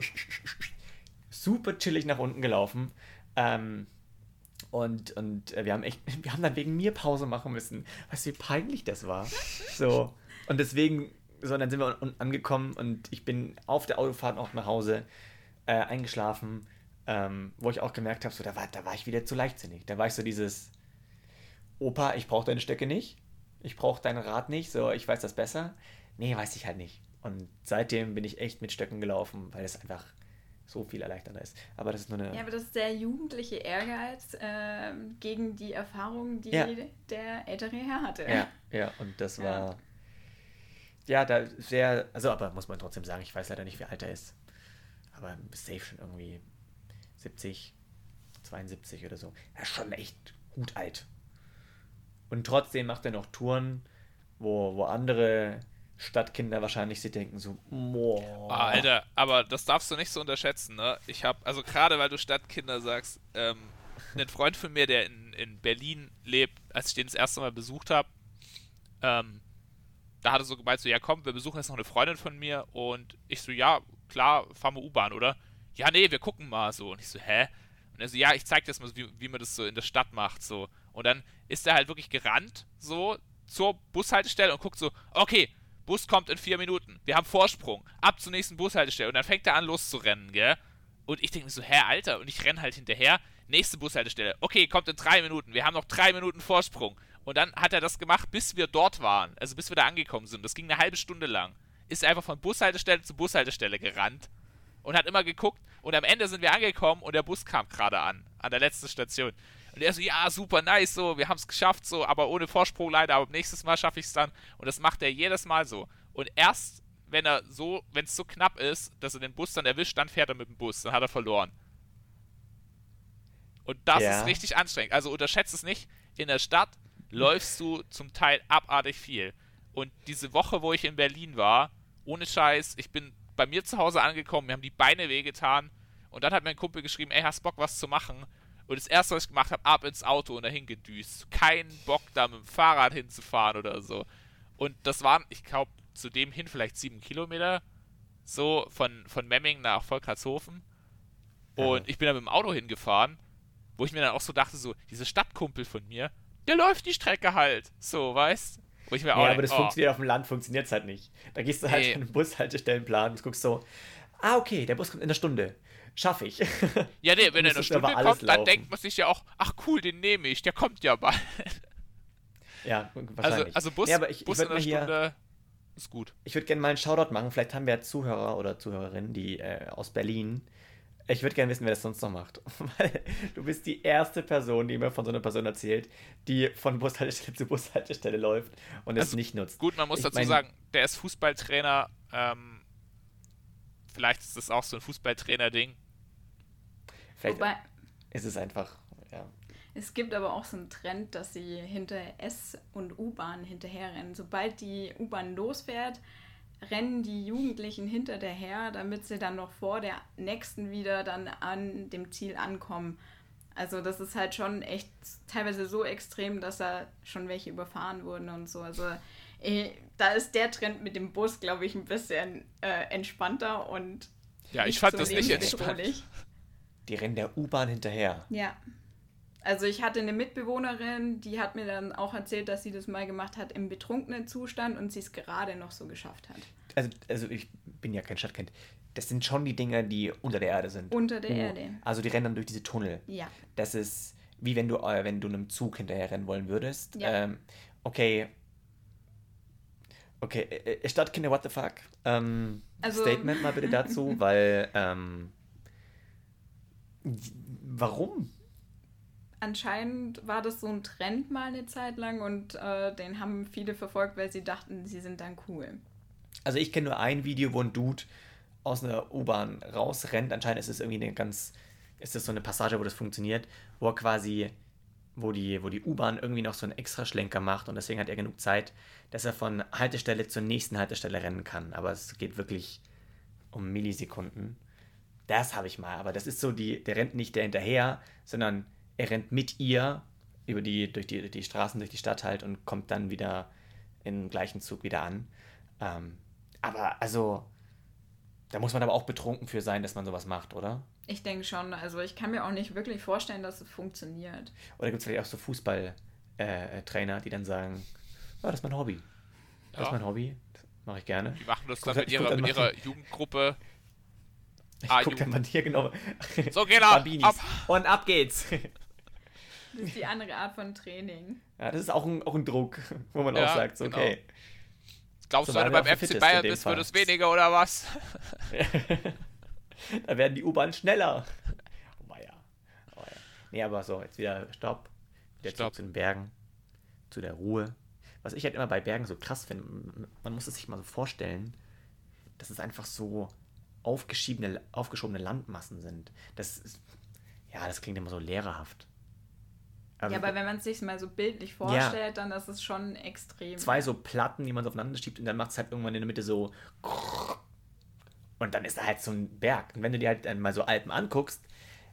Speaker 2: super chillig nach unten gelaufen. Ähm, und, und wir haben echt, wir haben dann wegen mir Pause machen müssen. Weißt du, wie peinlich das war? So. Und deswegen, so, dann sind wir angekommen und ich bin auf der Autofahrt noch nach Hause äh, eingeschlafen ähm, wo ich auch gemerkt habe, so, da war, da war ich wieder zu leichtsinnig. Da war ich so dieses, Opa, ich brauche deine Stöcke nicht. Ich brauche dein Rad nicht. So, ich weiß das besser. Nee, weiß ich halt nicht. Und seitdem bin ich echt mit Stöcken gelaufen, weil es einfach so viel erleichternder ist. Aber das ist nur eine.
Speaker 3: Ja, aber das ist der jugendliche Ehrgeiz äh, gegen die Erfahrung, die ja. der ältere Herr hatte.
Speaker 2: Ja, ja, und das war. Ja, da sehr. Also, aber muss man trotzdem sagen, ich weiß leider nicht, wie alt er ist. Aber safe schon irgendwie 70, 72 oder so. Er ist schon echt gut alt. Und trotzdem macht er noch Touren, wo, wo andere Stadtkinder wahrscheinlich sie denken so.
Speaker 1: Ah, Alter, aber das darfst du nicht so unterschätzen, ne? Ich habe, also gerade weil du Stadtkinder sagst, ähm, ein Freund von mir, der in, in Berlin lebt, als ich den das erste Mal besucht habe, ähm, da hat er so gemeint, so, ja komm, wir besuchen jetzt noch eine Freundin von mir und ich so, ja, klar, fahren wir U-Bahn, oder? Ja, nee, wir gucken mal so. Und ich so, hä? Und er so, ja, ich zeig dir das mal, wie, wie man das so in der Stadt macht, so. Und dann ist er halt wirklich gerannt, so, zur Bushaltestelle und guckt so, okay, Bus kommt in vier Minuten. Wir haben Vorsprung. Ab zur nächsten Bushaltestelle. Und dann fängt er an loszurennen, gell? Und ich denke mir so, hä, Alter? Und ich renne halt hinterher. Nächste Bushaltestelle. Okay, kommt in drei Minuten. Wir haben noch drei Minuten Vorsprung. Und dann hat er das gemacht, bis wir dort waren. Also bis wir da angekommen sind. Das ging eine halbe Stunde lang. Ist einfach von Bushaltestelle zu Bushaltestelle gerannt. Und hat immer geguckt. Und am Ende sind wir angekommen und der Bus kam gerade an. An der letzten Station. Und er so, ja, super nice, so, wir haben es geschafft, so, aber ohne Vorsprung leider, aber nächstes Mal schaffe ich es dann. Und das macht er jedes Mal so. Und erst, wenn er so, wenn es so knapp ist, dass er den Bus dann erwischt, dann fährt er mit dem Bus, dann hat er verloren. Und das ja. ist richtig anstrengend. Also unterschätzt es nicht, in der Stadt läufst du zum Teil abartig viel. Und diese Woche, wo ich in Berlin war, ohne Scheiß, ich bin bei mir zu Hause angekommen, mir haben die Beine wehgetan. Und dann hat mein Kumpel geschrieben, ey, hast Bock, was zu machen? Und das erste, was ich gemacht habe, ab ins Auto und dahin gedüst. Kein Bock, da mit dem Fahrrad hinzufahren oder so. Und das waren, ich glaube, zu dem hin vielleicht sieben Kilometer. So von, von Memming nach Volkertshofen. Und ja. ich bin da mit dem Auto hingefahren, wo ich mir dann auch so dachte, so, diese Stadtkumpel von mir, der läuft die Strecke halt. So, weißt
Speaker 2: Wo ich mir ja, auch aber das oh. funktioniert auf dem Land, funktioniert es halt nicht. Da gehst du halt nee. an den Bushaltestellenplan und guckst so, ah, okay, der Bus kommt in einer Stunde schaffe ich.
Speaker 1: Ja, nee, wenn er in einer Stunde kommt, laufen. dann denkt man sich ja auch, ach cool, den nehme ich, der kommt ja bald.
Speaker 2: Ja,
Speaker 1: also, wahrscheinlich. Also, also Bus,
Speaker 2: nee, ich,
Speaker 1: Bus
Speaker 2: ich
Speaker 1: in einer
Speaker 2: hier,
Speaker 1: Stunde ist gut.
Speaker 2: Ich würde gerne mal einen Shoutout machen. Vielleicht haben wir ja Zuhörer oder Zuhörerinnen, die äh, aus Berlin. Ich würde gerne wissen, wer das sonst noch macht. Weil du bist die erste Person, die mir von so einer Person erzählt, die von Bushaltestelle zu Bushaltestelle läuft und also, es nicht nutzt.
Speaker 1: Gut, man muss ich dazu mein, sagen, der ist Fußballtrainer. Ähm, vielleicht ist das auch so ein Fußballtrainer-Ding.
Speaker 2: Vielleicht Wobei, ist es einfach, ja.
Speaker 3: Es gibt aber auch so einen Trend, dass sie hinter S- und U-Bahn hinterherrennen. Sobald die U-Bahn losfährt, rennen die Jugendlichen hinter der her, damit sie dann noch vor der nächsten wieder dann an dem Ziel ankommen. Also das ist halt schon echt teilweise so extrem, dass da schon welche überfahren wurden und so. Also eh, da ist der Trend mit dem Bus, glaube ich, ein bisschen äh, entspannter und
Speaker 1: ja, ich fand so das nicht entspannt.
Speaker 2: Die rennen der U-Bahn hinterher.
Speaker 3: Ja. Also ich hatte eine Mitbewohnerin, die hat mir dann auch erzählt, dass sie das mal gemacht hat im betrunkenen Zustand und sie es gerade noch so geschafft hat.
Speaker 2: Also, also ich bin ja kein Stadtkind. Das sind schon die Dinger, die unter der Erde sind.
Speaker 3: Unter der oh. Erde.
Speaker 2: Also die rennen dann durch diese Tunnel.
Speaker 3: Ja.
Speaker 2: Das ist wie wenn du, äh, wenn du einem Zug hinterher rennen wollen würdest.
Speaker 3: Ja.
Speaker 2: Ähm, okay. Okay, äh, äh Stadtkinder, what the fuck? Ähm, also, Statement mal bitte dazu, weil ähm, Warum?
Speaker 3: Anscheinend war das so ein Trend mal eine Zeit lang und äh, den haben viele verfolgt, weil sie dachten, sie sind dann cool.
Speaker 2: Also ich kenne nur ein Video, wo ein Dude aus einer U-Bahn rausrennt. Anscheinend ist es irgendwie eine ganz, ist das so eine Passage, wo das funktioniert, wo er quasi, wo die, wo die U-Bahn irgendwie noch so einen extra Schlenker macht und deswegen hat er genug Zeit, dass er von Haltestelle zur nächsten Haltestelle rennen kann. Aber es geht wirklich um Millisekunden. Das habe ich mal, aber das ist so, die, der rennt nicht der hinterher, sondern er rennt mit ihr über die, durch die, die Straßen, durch die Stadt halt und kommt dann wieder im gleichen Zug wieder an. Ähm, aber also, da muss man aber auch betrunken für sein, dass man sowas macht, oder?
Speaker 3: Ich denke schon. Also ich kann mir auch nicht wirklich vorstellen, dass es funktioniert.
Speaker 2: Oder gibt es vielleicht auch so Fußballtrainer, äh, die dann sagen, oh, das ist mein Hobby. Das ja. ist mein Hobby. Das mache ich gerne.
Speaker 1: Die machen das dann mit ihrer, mit ihrer Jugendgruppe
Speaker 2: ich ah, guck dann mal hier genau.
Speaker 1: So, genau.
Speaker 2: Ab. Und ab geht's.
Speaker 3: Das ist die andere Art von Training.
Speaker 2: Ja, das ist auch ein, auch ein Druck, wo man ja, auch sagt, so, genau. okay.
Speaker 1: Glaubst so, du, wenn du beim FC Bayern bist, wird es weniger oder was?
Speaker 2: da werden die U-Bahn schneller. Oh ja. oh ja. Nee, aber so, jetzt wieder Stopp. Wieder Stopp. zu den Bergen. Zu der Ruhe. Was ich halt immer bei Bergen so krass finde, man muss es sich mal so vorstellen, dass es einfach so aufgeschobene, aufgeschobene Landmassen sind. Das ist, ja, das klingt immer so lehrerhaft.
Speaker 3: Also, ja, aber wenn man es sich mal so bildlich vorstellt, ja, dann ist es schon extrem.
Speaker 2: Zwei so Platten, die man so aufeinander schiebt und dann macht es halt irgendwann in der Mitte so. Und dann ist da halt so ein Berg. Und wenn du dir halt dann mal so Alpen anguckst,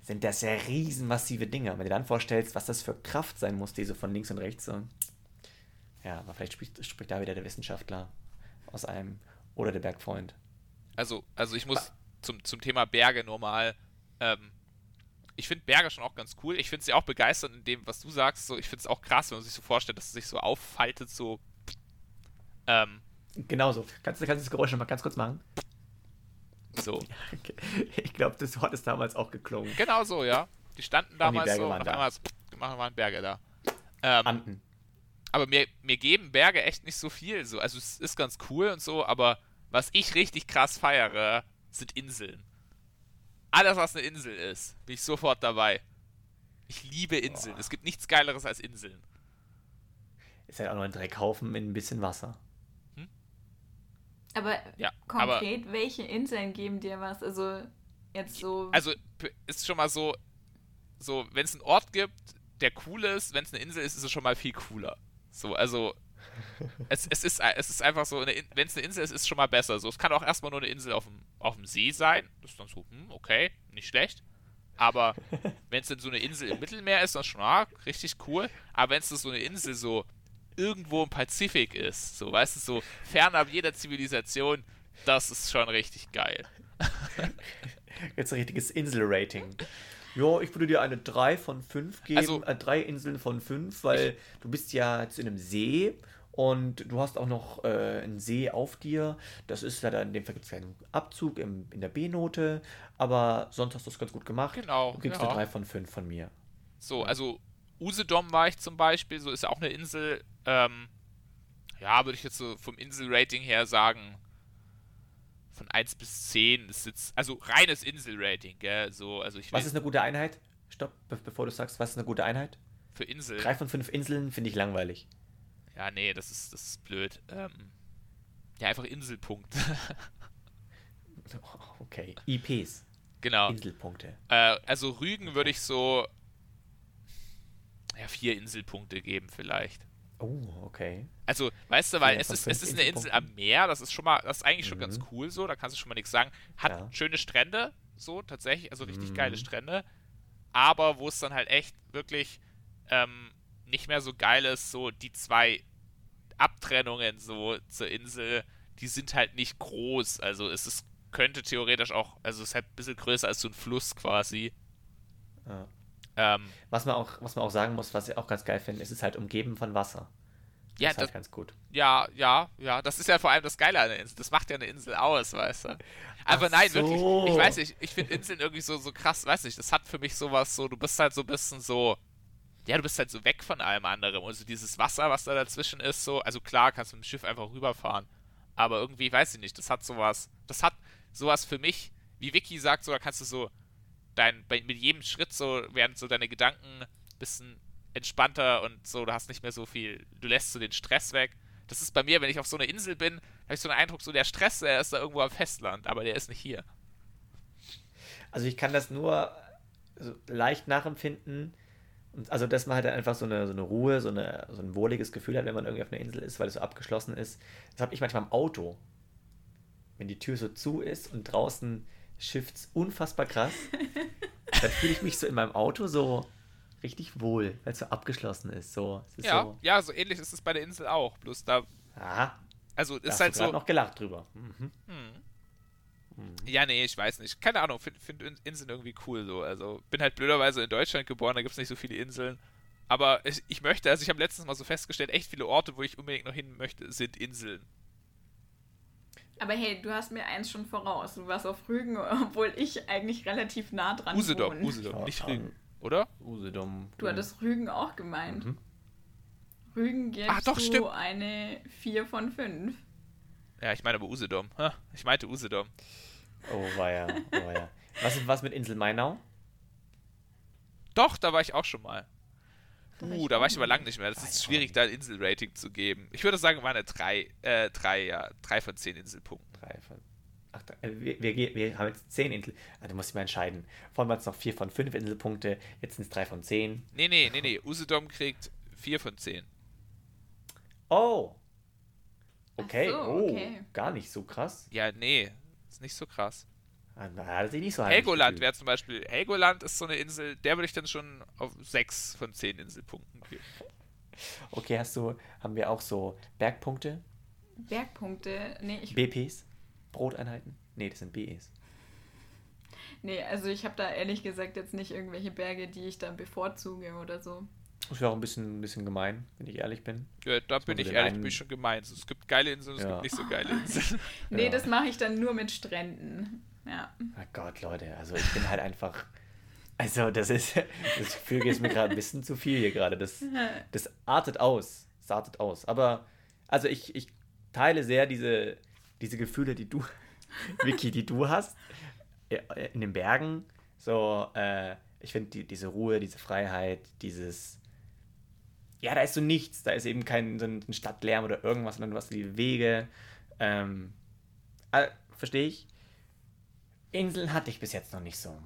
Speaker 2: sind das ja riesenmassive Dinge. Und wenn du dir dann vorstellst, was das für Kraft sein muss, die so von links und rechts so. Ja, aber vielleicht spricht, spricht da wieder der Wissenschaftler aus einem oder der Bergfreund.
Speaker 1: Also, also ich muss zum, zum Thema Berge nur mal ähm, ich finde Berge schon auch ganz cool. Ich finde sie auch begeisternd in dem, was du sagst. So, ich finde es auch krass, wenn man sich so vorstellt, dass es sich so auffaltet, so. Ähm,
Speaker 2: genau so. Kannst, du das Geräusch noch mal ganz kurz machen?
Speaker 1: So.
Speaker 2: okay. Ich glaube, das Wort ist damals auch geklungen.
Speaker 1: Genau so, ja. Die standen damals die so,
Speaker 2: waren da.
Speaker 1: einmal waren Berge da. Ähm, Anden. Aber mir, mir geben Berge echt nicht so viel. So. Also es ist ganz cool und so, aber was ich richtig krass feiere, sind Inseln. Alles, was eine Insel ist, bin ich sofort dabei. Ich liebe Inseln. Boah. Es gibt nichts Geileres als Inseln.
Speaker 2: Ist halt auch nur ein Dreckhaufen mit ein bisschen Wasser.
Speaker 3: Hm? Aber ja, konkret, aber, welche Inseln geben dir was? Also jetzt so.
Speaker 1: Also ist schon mal so, so wenn es einen Ort gibt, der cool ist, wenn es eine Insel ist, ist es schon mal viel cooler. So, also es, es, ist, es ist einfach so, wenn es eine Insel ist, ist es schon mal besser. So, es kann auch erstmal nur eine Insel auf dem, auf dem See sein. Das ist dann so, hm, okay, nicht schlecht. Aber wenn es dann so eine Insel im Mittelmeer ist, dann ist schon ah, richtig cool. Aber wenn es so eine Insel so irgendwo im Pazifik ist, so, weißt du, so fernab jeder Zivilisation, das ist schon richtig geil.
Speaker 2: Jetzt ein richtiges Insel-Rating. Ja, ich würde dir eine 3 von 5 geben. Also, äh, drei Inseln von 5, weil ich, du bist ja in einem See und du hast auch noch äh, einen See auf dir. Das ist ja dann, in dem Fall gibt es keinen Abzug im, in der B-Note, aber sonst hast du es ganz gut gemacht.
Speaker 1: Genau.
Speaker 2: Du kriegst ja. eine 3 von 5 von mir.
Speaker 1: So, also Usedom war ich zum Beispiel, so ist ja auch eine Insel. Ähm, ja, würde ich jetzt so vom Insel-Rating her sagen, von 1 bis 10 ist jetzt, also reines Insel-Rating, gell? So, also ich
Speaker 2: was ist eine gute Einheit? Stopp, bevor du sagst, was ist eine gute Einheit?
Speaker 1: Für Insel.
Speaker 2: 3 von 5 Inseln finde ich langweilig.
Speaker 1: Ja, nee, das ist, das ist blöd. Ähm, ja, einfach Inselpunkt.
Speaker 2: okay, IPs.
Speaker 1: Genau.
Speaker 2: Inselpunkte.
Speaker 1: Äh, also Rügen okay. würde ich so ja, vier Inselpunkte geben vielleicht.
Speaker 2: Oh, okay.
Speaker 1: Also, weißt du, weil es ist, es ist eine Insel am Meer, das ist schon mal, das ist eigentlich schon mhm. ganz cool so, da kannst du schon mal nichts sagen. Hat ja. schöne Strände, so tatsächlich, also richtig mhm. geile Strände. Aber wo es dann halt echt wirklich ähm, nicht mehr so geil ist, so die zwei Abtrennungen so zur Insel, die sind halt nicht groß. Also es ist, könnte theoretisch auch, also es ist halt ein bisschen größer als so ein Fluss quasi.
Speaker 2: Ja. Ähm, was, man auch, was man auch sagen muss, was ich auch ganz geil finde, ist es halt umgeben von Wasser.
Speaker 1: Das ja, ist halt das, ganz gut. Ja, ja, ja. Das ist ja vor allem das Geile an der Insel. Das macht ja eine Insel aus, weißt du. Aber Ach nein, so. wirklich, ich weiß nicht, ich finde Inseln irgendwie so, so krass, weiß nicht, das hat für mich sowas so, du bist halt so ein bisschen so, ja, du bist halt so weg von allem anderen. Also dieses Wasser, was da dazwischen ist, so, also klar, kannst du mit dem Schiff einfach rüberfahren. Aber irgendwie, weiß ich nicht, das hat sowas, das hat sowas für mich, wie Vicky sagt, so, da kannst du so dein, bei, mit jedem Schritt so, werden so deine Gedanken ein bisschen entspannter und so, du hast nicht mehr so viel, du lässt so den Stress weg. Das ist bei mir, wenn ich auf so einer Insel bin, habe ich so einen Eindruck, so der Stress, der ist da irgendwo am Festland, aber der ist nicht hier.
Speaker 2: Also ich kann das nur so leicht nachempfinden, und also, dass man halt einfach so eine, so eine Ruhe, so, eine, so ein wohliges Gefühl hat, wenn man irgendwie auf einer Insel ist, weil es so abgeschlossen ist. Das habe ich manchmal im Auto. Wenn die Tür so zu ist und draußen schifft's unfassbar krass, dann fühle ich mich so in meinem Auto so richtig wohl, weil es so abgeschlossen ist. So,
Speaker 1: ist ja,
Speaker 2: so
Speaker 1: ja, so ähnlich ist es bei der Insel auch. Bloß da.
Speaker 2: Aha.
Speaker 1: Also ist halt so.
Speaker 2: noch gelacht drüber. Mhm. Hm.
Speaker 1: Mhm. Ja, nee, ich weiß nicht. Keine Ahnung, finde find Inseln irgendwie cool so. Also bin halt blöderweise in Deutschland geboren, da gibt es nicht so viele Inseln. Aber ich, ich möchte, also ich habe letztens mal so festgestellt, echt viele Orte, wo ich unbedingt noch hin möchte, sind Inseln.
Speaker 3: Aber hey, du hast mir eins schon voraus. Du warst auf Rügen, obwohl ich eigentlich relativ nah dran
Speaker 1: Usedom, wohne. Usedom, nicht Rügen. oder?
Speaker 2: Usedom.
Speaker 3: Du hattest Rügen auch gemeint. Mhm. Rügen gibst Ach,
Speaker 1: doch,
Speaker 3: du
Speaker 1: stimmt.
Speaker 3: eine 4 von 5.
Speaker 1: Ja, ich meine aber Usedom. Ich meinte Usedom.
Speaker 2: Oh, war ja. Oh, ja. Was ist was mit Insel Mainau?
Speaker 1: Doch, da war ich auch schon mal. Uh, da war ich aber lang nicht mehr. Das ist schwierig, da ein Inselrating zu geben. Ich würde sagen, war eine 3, äh, 3, ja, 3 von 10 Inselpunkten. 3 von.
Speaker 2: Ach, äh, wir, wir, wir, haben jetzt 10 Insel. Ah, du musst dich mal entscheiden. Vorhin waren es noch 4 von 5 Inselpunkte, jetzt sind es 3 von 10.
Speaker 1: Nee, nee, nee, nee. Usedom kriegt 4 von 10.
Speaker 2: Oh. Okay. So, okay. Oh, gar nicht so krass.
Speaker 1: Ja, nee. Ist nicht so krass.
Speaker 2: Ah, nicht so
Speaker 1: Helgoland wäre zum Beispiel. Helgoland ist so eine Insel, der würde ich dann schon auf 6 von 10 Inselpunkten geben.
Speaker 2: Okay, hast du, haben wir auch so Bergpunkte?
Speaker 3: Bergpunkte? Nee, ich.
Speaker 2: BPs? Broteinheiten? Nee, das sind BEs.
Speaker 3: Nee, also ich habe da ehrlich gesagt jetzt nicht irgendwelche Berge, die ich da bevorzuge oder so.
Speaker 2: Das wäre auch ein bisschen, ein bisschen gemein, wenn ich ehrlich bin.
Speaker 1: Ja, da bin ich ehrlich, bin ich schon gemein. Es gibt geile Inseln, es ja. gibt nicht so geile Inseln.
Speaker 3: nee, ja. das mache ich dann nur mit Stränden. Ja.
Speaker 2: Oh Gott, Leute, also ich bin halt einfach. Also, das ist. Das Gefühl ist mir gerade ein bisschen zu viel hier gerade. Das, das artet aus. Das artet aus. Aber, also ich, ich teile sehr diese, diese Gefühle, die du, Vicky, die du hast. In den Bergen. So, äh, ich finde die, diese Ruhe, diese Freiheit, dieses. Ja, da ist so nichts. Da ist eben kein so ein Stadtlärm oder irgendwas, sondern du hast die Wege. Ähm, äh, Verstehe ich. Inseln hatte ich bis jetzt noch nicht so.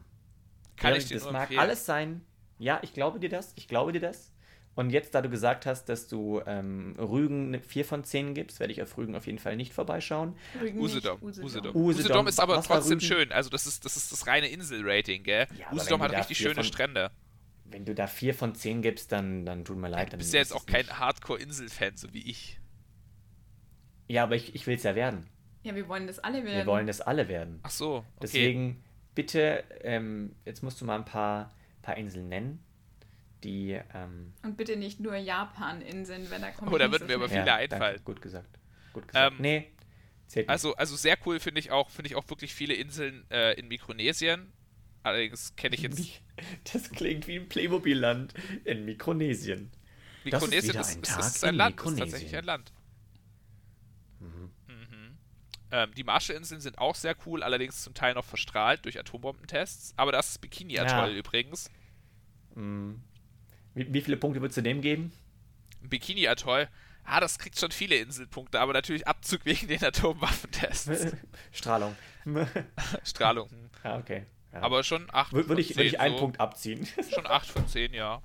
Speaker 1: Kann ja, ich dir
Speaker 2: Das mag empfehlen. alles sein. Ja, ich glaube dir das. Ich glaube dir das. Und jetzt, da du gesagt hast, dass du ähm, Rügen eine 4 von 10 gibst, werde ich auf Rügen auf jeden Fall nicht vorbeischauen.
Speaker 1: Rügen Usedom. Usedom. Usedom. Usedom ist aber trotzdem schön. Also das ist, das ist das reine Insel-Rating, gell? Ja, Usedom hat richtig schöne von, Strände.
Speaker 2: Wenn du da 4 von 10 gibst, dann, dann tut mir leid.
Speaker 1: Du bist ja jetzt auch kein Hardcore-Insel-Fan, so wie ich.
Speaker 2: Ja, aber ich, ich will es ja werden.
Speaker 3: Ja, wir wollen das alle werden.
Speaker 2: Wir wollen das alle werden.
Speaker 1: Ach so. Okay.
Speaker 2: Deswegen bitte, ähm, jetzt musst du mal ein paar, paar Inseln nennen, die. Ähm,
Speaker 3: Und bitte nicht nur Japan-Inseln, wenn da kommt.
Speaker 1: Oh, da würden mir aber viele ja, einfallen.
Speaker 2: Danke, gut gesagt. Gut gesagt. Ähm, nee.
Speaker 1: Also, also sehr cool finde ich auch, finde ich auch wirklich viele Inseln äh, in Mikronesien. Allerdings kenne ich jetzt.
Speaker 2: Das klingt wie ein Playmobil-Land in Mikronesien.
Speaker 1: Mikronesien ist, ist, ist, ist, ein Land, ist tatsächlich ein Land. Ähm, die Marshallinseln sind auch sehr cool, allerdings zum Teil noch verstrahlt durch Atombombentests. Aber das ist Bikini Atoll ja. übrigens.
Speaker 2: Mhm. Wie, wie, viele Punkte würdest du dem geben?
Speaker 1: Bikini Atoll. Ah, das kriegt schon viele Inselpunkte, aber natürlich Abzug wegen den Atomwaffentests.
Speaker 2: Strahlung.
Speaker 1: Strahlung.
Speaker 2: Ah, okay. Ja.
Speaker 1: Aber schon 8
Speaker 2: Würde würd ich, würd ich einen so. Punkt abziehen.
Speaker 1: Schon 8 von 10, ja.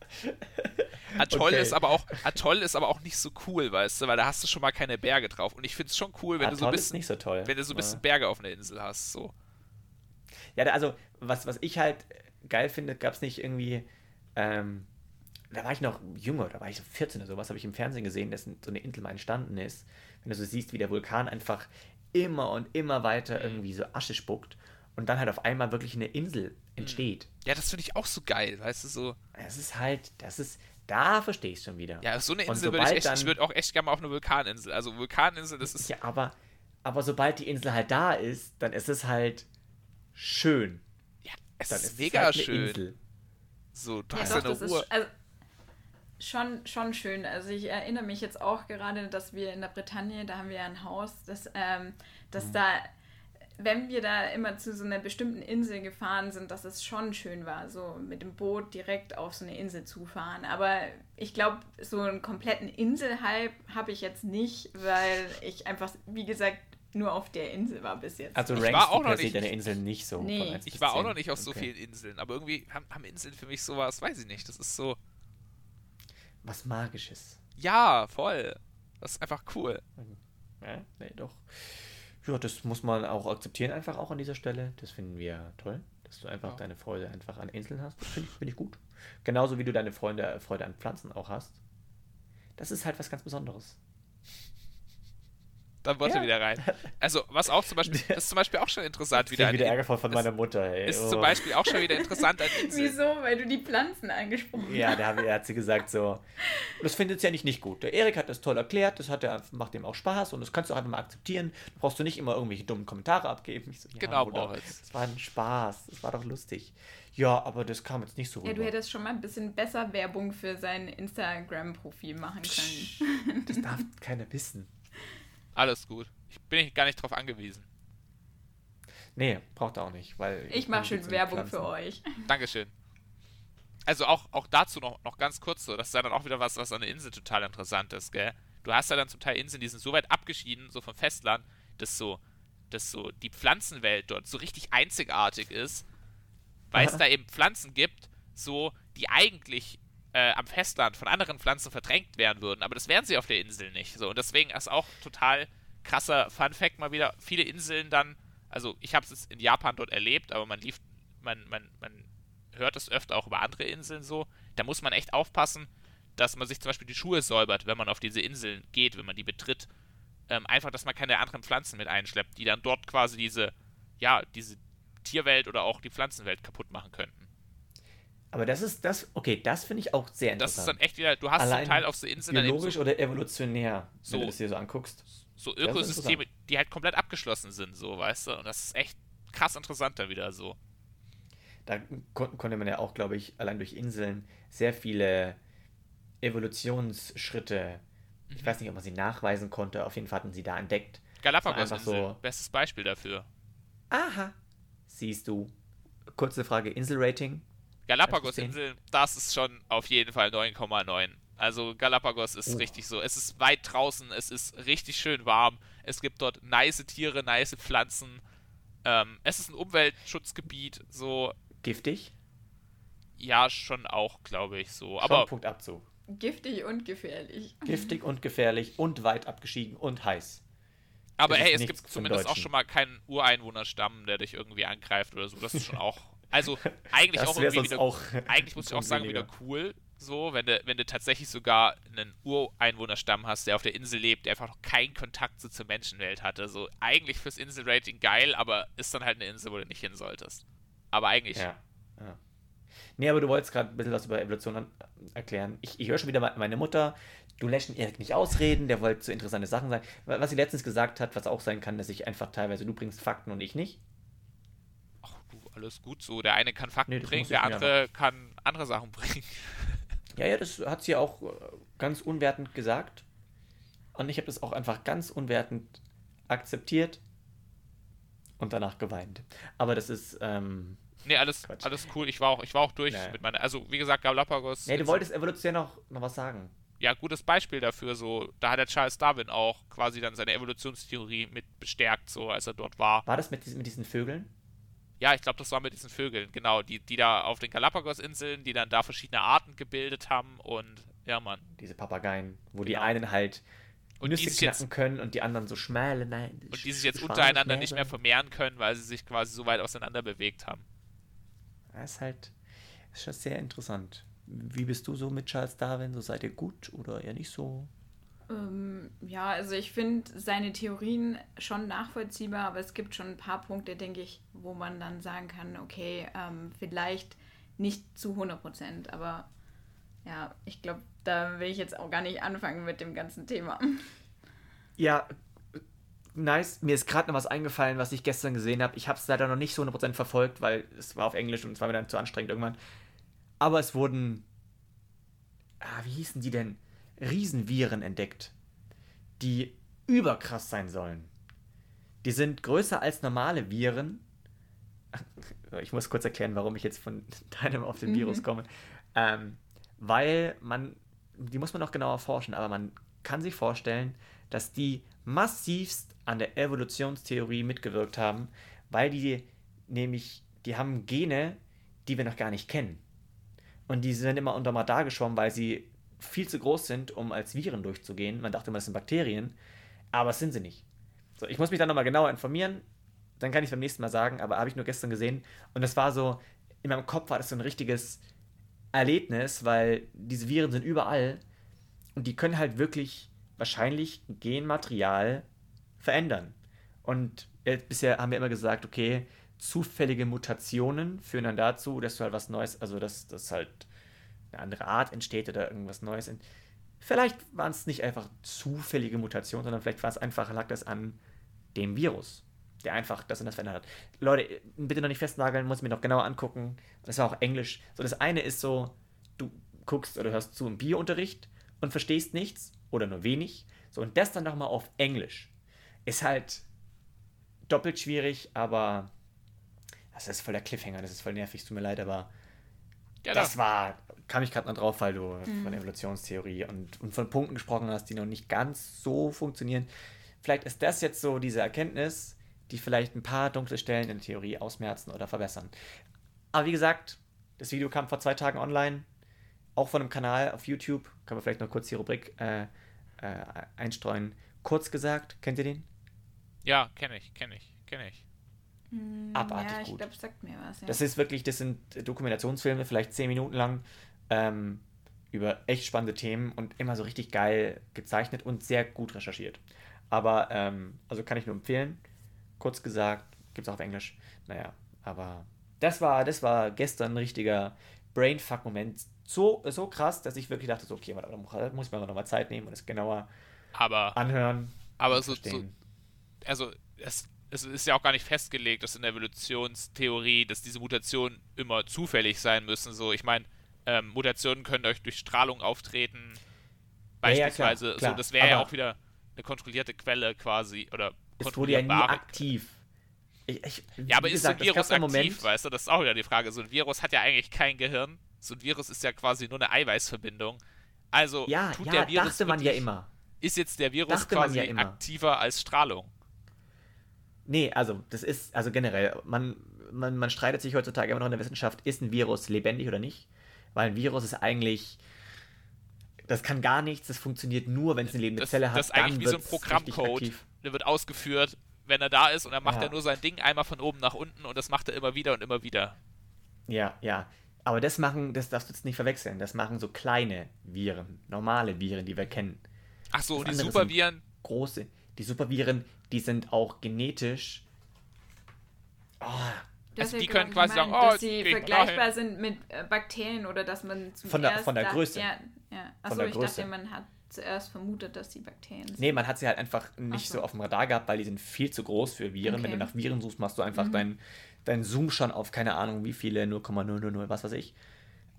Speaker 1: Atoll, okay. ist aber auch, Atoll ist aber auch nicht so cool, weißt du, weil da hast du schon mal keine Berge drauf. Und ich finde es schon cool, wenn Atoll du so ein bisschen,
Speaker 2: nicht so
Speaker 1: wenn du so ein bisschen Berge auf einer Insel hast. So.
Speaker 2: Ja, also was, was ich halt geil finde, gab es nicht irgendwie, ähm, da war ich noch jünger, da war ich so 14 oder sowas, habe ich im Fernsehen gesehen, dass so eine Insel mal entstanden ist. Wenn du so siehst, wie der Vulkan einfach immer und immer weiter mhm. irgendwie so Asche spuckt und dann halt auf einmal wirklich eine Insel mhm. entsteht.
Speaker 1: Ja, das finde ich auch so geil, weißt du, so.
Speaker 2: Es ist halt, das ist, da verstehe ich es schon wieder.
Speaker 1: Ja, so eine Insel würde ich echt, dann, ich würde auch echt gerne mal auf eine Vulkaninsel. Also Vulkaninsel, das ist.
Speaker 2: Ja, aber, aber sobald die Insel halt da ist, dann ist es halt schön.
Speaker 1: Ja, es dann ist, ist mega halt schön. Insel. So, du ja, hast doch, eine Ruhe. Ist,
Speaker 3: also, schon, schon schön. Also ich erinnere mich jetzt auch gerade, dass wir in der Bretagne, da haben wir ja ein Haus, das, ähm, dass mhm. da wenn wir da immer zu so einer bestimmten Insel gefahren sind, dass es schon schön war, so mit dem Boot direkt auf so eine Insel zu fahren. Aber ich glaube, so einen kompletten Inselhype habe ich jetzt nicht, weil ich einfach, wie gesagt, nur auf der Insel war bis jetzt.
Speaker 2: Also ich war auch noch nicht deine Insel nicht so.
Speaker 1: Nee. Ich war auch noch nicht auf so vielen Inseln, aber irgendwie haben, haben Inseln für mich sowas, weiß ich nicht, das ist so
Speaker 2: was magisches.
Speaker 1: Ja, voll. Das ist einfach cool.
Speaker 2: Ja, nee, doch ja, das muss man auch akzeptieren, einfach auch an dieser Stelle. Das finden wir toll, dass du einfach ja. deine Freude einfach an Inseln hast. Das finde ich, find ich gut. Genauso wie du deine Freunde, Freude an Pflanzen auch hast. Das ist halt was ganz Besonderes.
Speaker 1: Dann wollte ja. wieder rein. Also, was auch zum Beispiel, das ist zum Beispiel auch schon interessant
Speaker 2: wieder. Ich wieder Ärger von, von meiner Mutter, ey.
Speaker 1: Ist oh. zum Beispiel auch schon wieder interessant an.
Speaker 3: Wieso? Weil du die Pflanzen angesprochen hast.
Speaker 2: Ja, da hat sie gesagt so, das findet sie ja nicht, nicht gut. Der Erik hat das toll erklärt, das hat er, macht ihm auch Spaß und das kannst du auch einfach mal akzeptieren. Da brauchst du nicht immer irgendwelche dummen Kommentare abgeben. So, ja,
Speaker 1: genau, Moritz.
Speaker 2: Das war ein Spaß, das war doch lustig. Ja, aber das kam jetzt nicht so
Speaker 3: rüber. Ja, du hättest schon mal ein bisschen besser Werbung für sein Instagram-Profil machen können.
Speaker 2: das darf keiner wissen.
Speaker 1: Alles gut. Ich bin gar nicht drauf angewiesen.
Speaker 2: Nee, braucht er auch nicht, weil.
Speaker 3: Ich, ich mache schön Werbung Pflanzen. für euch.
Speaker 1: Dankeschön. Also auch, auch dazu noch, noch ganz kurz so, das ist ja dann auch wieder was, was an der Insel total interessant ist, gell? Du hast ja dann zum Teil Inseln, die sind so weit abgeschieden, so vom Festland, dass so, dass so die Pflanzenwelt dort so richtig einzigartig ist, weil es da eben Pflanzen gibt, so, die eigentlich äh, am Festland von anderen Pflanzen verdrängt werden würden, aber das wären sie auf der Insel nicht. So, und deswegen ist auch total krasser Fun Fact mal wieder, viele Inseln dann, also ich habe es in Japan dort erlebt, aber man lief, man, man, man hört es öfter auch über andere Inseln so. Da muss man echt aufpassen, dass man sich zum Beispiel die Schuhe säubert, wenn man auf diese Inseln geht, wenn man die betritt. Ähm, einfach, dass man keine anderen Pflanzen mit einschleppt, die dann dort quasi diese, ja, diese Tierwelt oder auch die Pflanzenwelt kaputt machen könnten.
Speaker 2: Aber das ist das, okay, das finde ich auch sehr interessant.
Speaker 1: Das ist dann echt wieder, du hast Allein zum Teil auf so Inseln.
Speaker 2: Biologisch so, oder evolutionär,
Speaker 1: so, wenn
Speaker 2: du das dir so anguckst.
Speaker 1: So Ökosysteme, die halt komplett abgeschlossen sind, so, weißt du? Und das ist echt krass interessant dann wieder so.
Speaker 2: Da kon konnte man ja auch, glaube ich, allein durch Inseln sehr viele Evolutionsschritte, mhm. ich weiß nicht, ob man sie nachweisen konnte, auf jeden Fall hatten sie da entdeckt.
Speaker 1: Galapagos-Insel, so, bestes Beispiel dafür.
Speaker 2: Aha, siehst du. Kurze Frage, Inselrating?
Speaker 1: Galapagos-Inseln, das ist schon auf jeden Fall 9,9. Also Galapagos ist oh. richtig so. Es ist weit draußen, es ist richtig schön warm. Es gibt dort nice Tiere, nice Pflanzen. Ähm, es ist ein Umweltschutzgebiet, so.
Speaker 2: Giftig?
Speaker 1: Ja, schon auch, glaube ich, so.
Speaker 2: Schon Aber Punktabzug.
Speaker 3: Giftig und gefährlich.
Speaker 2: Giftig und gefährlich und weit abgeschieden und heiß.
Speaker 1: Aber hey, es gibt zumindest auch schon mal keinen Ureinwohnerstamm, der dich irgendwie angreift oder so. Das ist schon auch also eigentlich auch irgendwie wieder, auch eigentlich muss ich auch sagen, wieder cool, so, wenn du, wenn du tatsächlich sogar einen Ureinwohnerstamm hast, der auf der Insel lebt, der einfach noch keinen Kontakt so zur Menschenwelt hatte. So, eigentlich fürs Inselrating geil, aber ist dann halt eine Insel, wo du nicht hin solltest. Aber eigentlich.
Speaker 2: Ja. ja. Nee, aber du wolltest gerade ein bisschen was über Evolution erklären. Ich, ich höre schon wieder meine Mutter, du lässt ihn Erik nicht ausreden, der wollte so interessante Sachen sagen. Was sie letztens gesagt hat, was auch sein kann, dass ich einfach teilweise, du bringst Fakten und ich nicht
Speaker 1: alles gut so. Der eine kann Fakten nee, bringen, der andere kann andere Sachen bringen.
Speaker 2: Ja, ja, das hat sie auch äh, ganz unwertend gesagt. Und ich habe das auch einfach ganz unwertend akzeptiert und danach geweint. Aber das ist. Ähm,
Speaker 1: nee, alles, alles cool. Ich war auch, ich war auch durch naja. mit meiner. Also, wie gesagt, Galapagos.
Speaker 2: Nee, du wolltest evolutionär noch, noch was sagen.
Speaker 1: Ja, gutes Beispiel dafür. So, da hat der Charles Darwin auch quasi dann seine Evolutionstheorie mit bestärkt, so als er dort war.
Speaker 2: War das mit diesen, mit diesen Vögeln?
Speaker 1: Ja, ich glaube, das war mit diesen Vögeln, genau, die, die da auf den Galapagos-Inseln, die dann da verschiedene Arten gebildet haben und ja, Mann.
Speaker 2: Diese Papageien, wo genau. die einen halt und Nüsse knacken jetzt, können und die anderen so schmale, nein.
Speaker 1: Und die sich jetzt untereinander nicht mehr vermehren können, weil sie sich quasi so weit auseinander bewegt haben.
Speaker 2: Das ist halt das ist schon sehr interessant. Wie bist du so mit Charles Darwin? So seid ihr gut oder eher nicht so?
Speaker 3: Ähm, ja, also ich finde seine Theorien schon nachvollziehbar, aber es gibt schon ein paar Punkte, denke ich, wo man dann sagen kann, okay, ähm, vielleicht nicht zu 100 Prozent, aber ja, ich glaube, da will ich jetzt auch gar nicht anfangen mit dem ganzen Thema.
Speaker 2: Ja, nice. Mir ist gerade noch was eingefallen, was ich gestern gesehen habe. Ich habe es leider noch nicht so 100% verfolgt, weil es war auf Englisch und es war mir dann zu anstrengend irgendwann. Aber es wurden. Ah, wie hießen die denn? Riesenviren entdeckt, die überkrass sein sollen. Die sind größer als normale Viren. Ich muss kurz erklären, warum ich jetzt von deinem auf den mhm. Virus komme. Ähm, weil man, die muss man noch genauer forschen, aber man kann sich vorstellen, dass die massivst an der Evolutionstheorie mitgewirkt haben, weil die nämlich, die haben Gene, die wir noch gar nicht kennen. Und die sind immer unter Radar geschwommen, weil sie viel zu groß sind, um als Viren durchzugehen. Man dachte immer, das sind Bakterien, aber es sind sie nicht. So, ich muss mich dann nochmal genauer informieren, dann kann ich es beim nächsten Mal sagen, aber habe ich nur gestern gesehen und das war so, in meinem Kopf war das so ein richtiges Erlebnis, weil diese Viren sind überall und die können halt wirklich wahrscheinlich Genmaterial verändern. Und äh, bisher haben wir immer gesagt, okay, zufällige Mutationen führen dann dazu, dass du halt was Neues, also dass, dass halt eine andere Art entsteht oder irgendwas Neues. Vielleicht waren es nicht einfach zufällige Mutationen, sondern vielleicht war es einfach, lag das an dem Virus, der einfach das und das verändert hat. Leute, bitte noch nicht festnageln, muss mir noch genauer angucken. Das war auch Englisch. So, das eine ist so, du guckst oder hörst zu im Biounterricht und verstehst nichts oder nur wenig. So, und das dann nochmal auf Englisch. Ist halt doppelt schwierig, aber das ist voll der Cliffhanger, das ist voll nervig, tut mir leid, aber ja, das war, kam ich gerade noch drauf, weil du mhm. von Evolutionstheorie und, und von Punkten gesprochen hast, die noch nicht ganz so funktionieren. Vielleicht ist das jetzt so diese Erkenntnis, die vielleicht ein paar dunkle Stellen in der Theorie ausmerzen oder verbessern. Aber wie gesagt, das Video kam vor zwei Tagen online, auch von einem Kanal auf YouTube. Können wir vielleicht noch kurz die Rubrik äh, äh, einstreuen. Kurz gesagt, kennt ihr den?
Speaker 1: Ja, kenne ich, kenne ich, kenne ich.
Speaker 3: Hm, Abartig ja, ich glaube, sagt mir was. Ja.
Speaker 2: Das ist wirklich, das sind Dokumentationsfilme, vielleicht zehn Minuten lang, ähm, über echt spannende Themen und immer so richtig geil gezeichnet und sehr gut recherchiert. Aber, ähm, also kann ich nur empfehlen. Kurz gesagt, gibt es auch auf Englisch. Naja, aber das war, das war gestern ein richtiger Brainfuck-Moment. So, so krass, dass ich wirklich dachte, so, okay, da muss ich mir noch mal Zeit nehmen und es genauer
Speaker 1: aber,
Speaker 2: anhören.
Speaker 1: Aber so, so, also es, es ist ja auch gar nicht festgelegt, dass in der Evolutionstheorie, dass diese Mutationen immer zufällig sein müssen. So, ich meine, ähm, Mutationen können euch durch Strahlung auftreten. Beispielsweise, ja, ja, klar, klar. so das wäre ja auch wieder eine kontrollierte Quelle quasi oder
Speaker 2: es wurde ja nie aktiv.
Speaker 1: Ich, ich, ja, aber ist gesagt, so ein Virus aktiv, Moment, weißt du? Das ist auch wieder die Frage. So ein Virus hat ja eigentlich kein Gehirn. So ein Virus ist ja quasi nur eine Eiweißverbindung. Also
Speaker 2: ja, tut ja, der Virus dachte man wirklich, ja immer.
Speaker 1: Ist jetzt der Virus dachte quasi ja aktiver als Strahlung?
Speaker 2: Nee, also das ist, also generell, man, man, man streitet sich heutzutage immer noch in der Wissenschaft, ist ein Virus lebendig oder nicht? Weil ein Virus ist eigentlich das kann gar nichts, das funktioniert nur, wenn es eine lebende
Speaker 1: das,
Speaker 2: Zelle hat.
Speaker 1: Das ist eigentlich wie so ein Programmcode. Der wird ausgeführt, wenn er da ist und dann macht ja. er nur sein Ding einmal von oben nach unten und das macht er immer wieder und immer wieder.
Speaker 2: Ja, ja. Aber das machen, das darfst du jetzt nicht verwechseln. Das machen so kleine Viren, normale Viren, die wir kennen.
Speaker 1: Ach so, und die Superviren?
Speaker 2: Große. Die Superviren, die sind auch genetisch.
Speaker 1: Oh, also die können quasi sagen, oh,
Speaker 3: dass sie vergleichbar dahin. sind mit äh, Bakterien oder dass man
Speaker 2: zum von der, von der Größe.
Speaker 3: Ja, ja. Achso, ich Größe. dachte, man hat zuerst vermutet, dass sie Bakterien sind.
Speaker 2: Nee, man hat sie halt einfach nicht so. so. auf dem Radar gehabt, weil die sind viel zu groß für Viren. Okay. Wenn du nach Viren suchst, machst du einfach mhm. deinen dein Zoom schon auf keine Ahnung wie viele, 0,000, was weiß ich.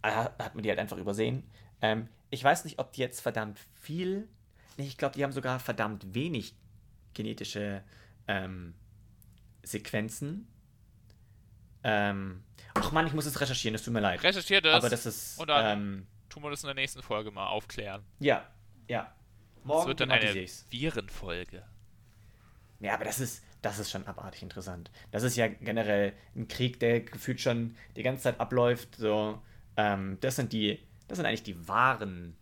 Speaker 2: Da hat man die halt einfach übersehen. Ähm, ich weiß nicht, ob die jetzt verdammt viel. Nee, ich glaube, die haben sogar verdammt wenig genetische ähm, Sequenzen. Ähm, ach man, ich muss es recherchieren, es tut mir leid.
Speaker 1: Recherchiert es.
Speaker 2: Aber das ist.
Speaker 1: Und dann ähm, tun wir das in der nächsten Folge mal aufklären.
Speaker 2: Ja, ja.
Speaker 1: Morgen das wird dann eine Virenfolge.
Speaker 2: Ja, aber das ist, das ist schon abartig interessant. Das ist ja generell ein Krieg, der gefühlt schon die ganze Zeit abläuft. So, ähm, das sind die, das sind eigentlich die wahren.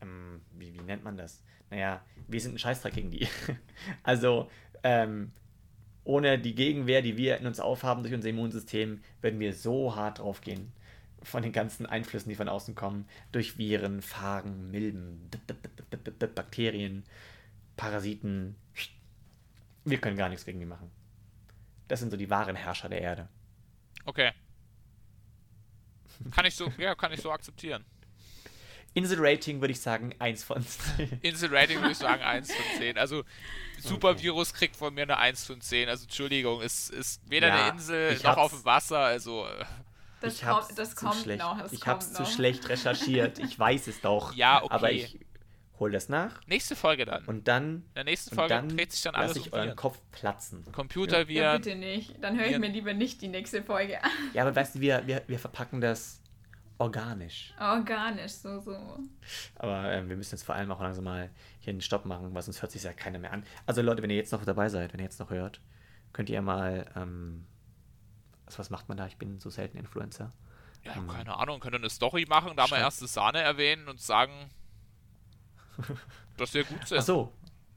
Speaker 2: Ähm, wie, wie nennt man das? Naja, wir sind ein Scheißdreck gegen die. also, ähm, ohne die Gegenwehr, die wir in uns aufhaben durch unser Immunsystem, würden wir so hart drauf gehen. Von den ganzen Einflüssen, die von außen kommen. Durch Viren, Phagen, Milben, Bakterien, Parasiten. Wir können gar nichts gegen die machen. Das sind so die wahren Herrscher der Erde.
Speaker 1: Okay. Kann ich so, ja, kann ich so akzeptieren.
Speaker 2: Insel-Rating würde ich sagen 1 von 10.
Speaker 1: Insel-Rating würde ich sagen 1 von 10. Also Supervirus kriegt von mir eine 1 von 10. Also Entschuldigung, es ist weder ja, eine Insel noch auf dem Wasser. Also
Speaker 3: äh. das, ich kommt, das kommt
Speaker 2: schlecht.
Speaker 3: noch.
Speaker 2: Das ich habe es zu schlecht recherchiert. Ich weiß es doch.
Speaker 1: Ja, okay.
Speaker 2: Aber ich hole das nach.
Speaker 1: Nächste Folge dann.
Speaker 2: Und dann.
Speaker 1: In der nächsten Folge dann dreht sich dann alles
Speaker 2: ich um euren Kopf platzen.
Speaker 1: Computerviren.
Speaker 3: Ja, bitte nicht. Dann höre ich mir lieber nicht die nächste Folge an.
Speaker 2: Ja, aber weißt du, wir, wir, wir verpacken das organisch.
Speaker 3: Organisch, so, so.
Speaker 2: Aber ähm, wir müssen jetzt vor allem auch langsam mal hier einen Stopp machen, weil sonst hört sich ja keiner mehr an. Also Leute, wenn ihr jetzt noch dabei seid, wenn ihr jetzt noch hört, könnt ihr mal, ähm, also was macht man da? Ich bin so selten Influencer.
Speaker 1: Ja, ähm, keine Ahnung, könnt ihr eine Story machen, da mal erste Sahne erwähnen und sagen, dass wir gut sind.
Speaker 2: Ach so.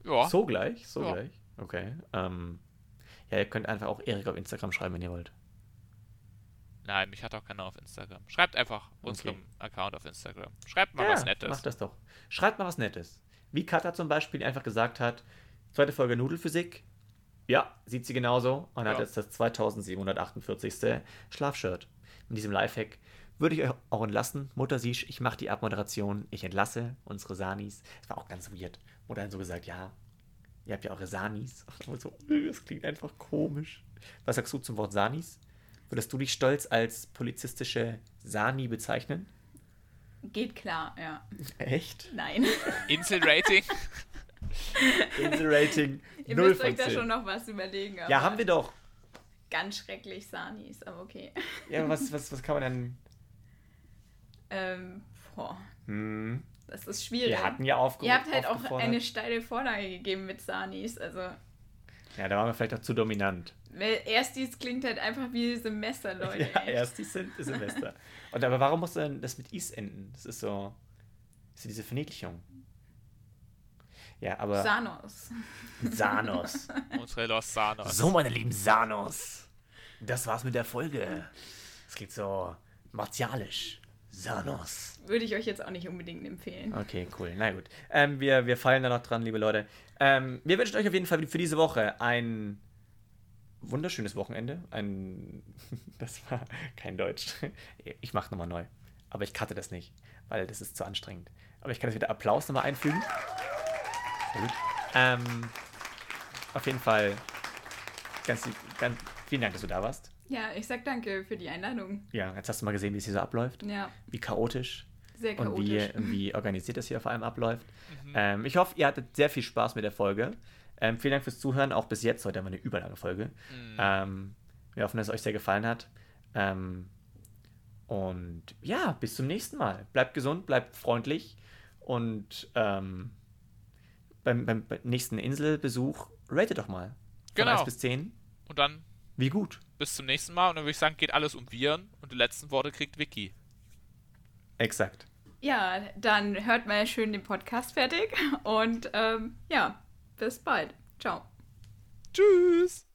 Speaker 2: Ja. So gleich, so ja. gleich. Okay. Ähm, ja, ihr könnt einfach auch Erik auf Instagram schreiben, wenn ihr wollt.
Speaker 1: Nein, mich hat auch keiner auf Instagram. Schreibt einfach okay. unserem Account auf Instagram. Schreibt mal
Speaker 2: ja,
Speaker 1: was Nettes.
Speaker 2: Macht das doch. Schreibt mal was Nettes. Wie Kata zum Beispiel einfach gesagt hat, zweite Folge Nudelphysik, ja, sieht sie genauso und ja. hat jetzt das 2748. Schlafshirt. Mit diesem Lifehack würde ich euch auch entlassen. Mutter Siesch, ich mache die Abmoderation, ich entlasse unsere Sanis. Das war auch ganz weird. Mutter hat so gesagt, ja, ihr habt ja eure Sanis. Und so, das klingt einfach komisch. Was sagst du zum Wort Sanis? Würdest du dich stolz als polizistische Sani bezeichnen?
Speaker 3: Geht klar, ja.
Speaker 2: Echt?
Speaker 3: Nein.
Speaker 1: Inselrating?
Speaker 2: Inselrating.
Speaker 3: Ihr müsst euch da schon noch was überlegen.
Speaker 2: ja, haben wir doch.
Speaker 3: Ganz schrecklich Sanis, aber okay.
Speaker 2: Ja, was, was, was kann man denn.
Speaker 3: Ähm, boah.
Speaker 2: Hm.
Speaker 3: Das ist schwierig.
Speaker 2: Wir hatten ja aufgerufen.
Speaker 3: Ihr habt halt auch eine steile Vorlage gegeben mit Sanis, also.
Speaker 2: Ja, da waren wir vielleicht auch zu dominant.
Speaker 3: Weil Erstis klingt halt einfach wie Semester, Leute.
Speaker 2: ja, Erstis sind Semester. Und aber warum muss denn das mit Is enden? Das ist so. Das ist diese Verniedlichung. Ja, aber.
Speaker 3: Sanos.
Speaker 2: Sanos.
Speaker 1: Unsere Los Sanos.
Speaker 2: So, meine lieben Sanos. Das war's mit der Folge. Es geht so martialisch. Sanos.
Speaker 3: Würde ich euch jetzt auch nicht unbedingt empfehlen.
Speaker 2: Okay, cool. Na gut. Ähm, wir, wir fallen da noch dran, liebe Leute. Ähm, wir wünschen euch auf jeden Fall für diese Woche ein wunderschönes Wochenende. Ein. Das war kein Deutsch. Ich mache nochmal neu. Aber ich cutte das nicht, weil das ist zu anstrengend. Aber ich kann das wieder Applaus nochmal einfügen. Ähm, auf jeden Fall ganz, ganz vielen Dank, dass du da warst.
Speaker 3: Ja, ich sag danke für die Einladung.
Speaker 2: Ja, jetzt hast du mal gesehen, wie es hier so abläuft.
Speaker 3: Ja.
Speaker 2: Wie chaotisch.
Speaker 3: Sehr chaotisch.
Speaker 2: Und wie, wie organisiert das hier vor allem abläuft. Mhm. Ähm, ich hoffe, ihr hattet sehr viel Spaß mit der Folge. Ähm, vielen Dank fürs Zuhören, auch bis jetzt. Heute haben wir eine überlange Folge. Mhm. Ähm, wir hoffen, dass es euch sehr gefallen hat. Ähm, und ja, bis zum nächsten Mal. Bleibt gesund, bleibt freundlich und ähm, beim, beim, nächsten Inselbesuch rate doch mal. Von genau. 1 bis 10.
Speaker 1: Und dann.
Speaker 2: Wie gut.
Speaker 1: Bis zum nächsten Mal. Und dann würde ich sagen, geht alles um Viren und die letzten Worte kriegt Vicky.
Speaker 2: Exakt.
Speaker 3: Ja, dann hört mal schön den Podcast fertig und ähm, ja, bis bald. Ciao.
Speaker 1: Tschüss.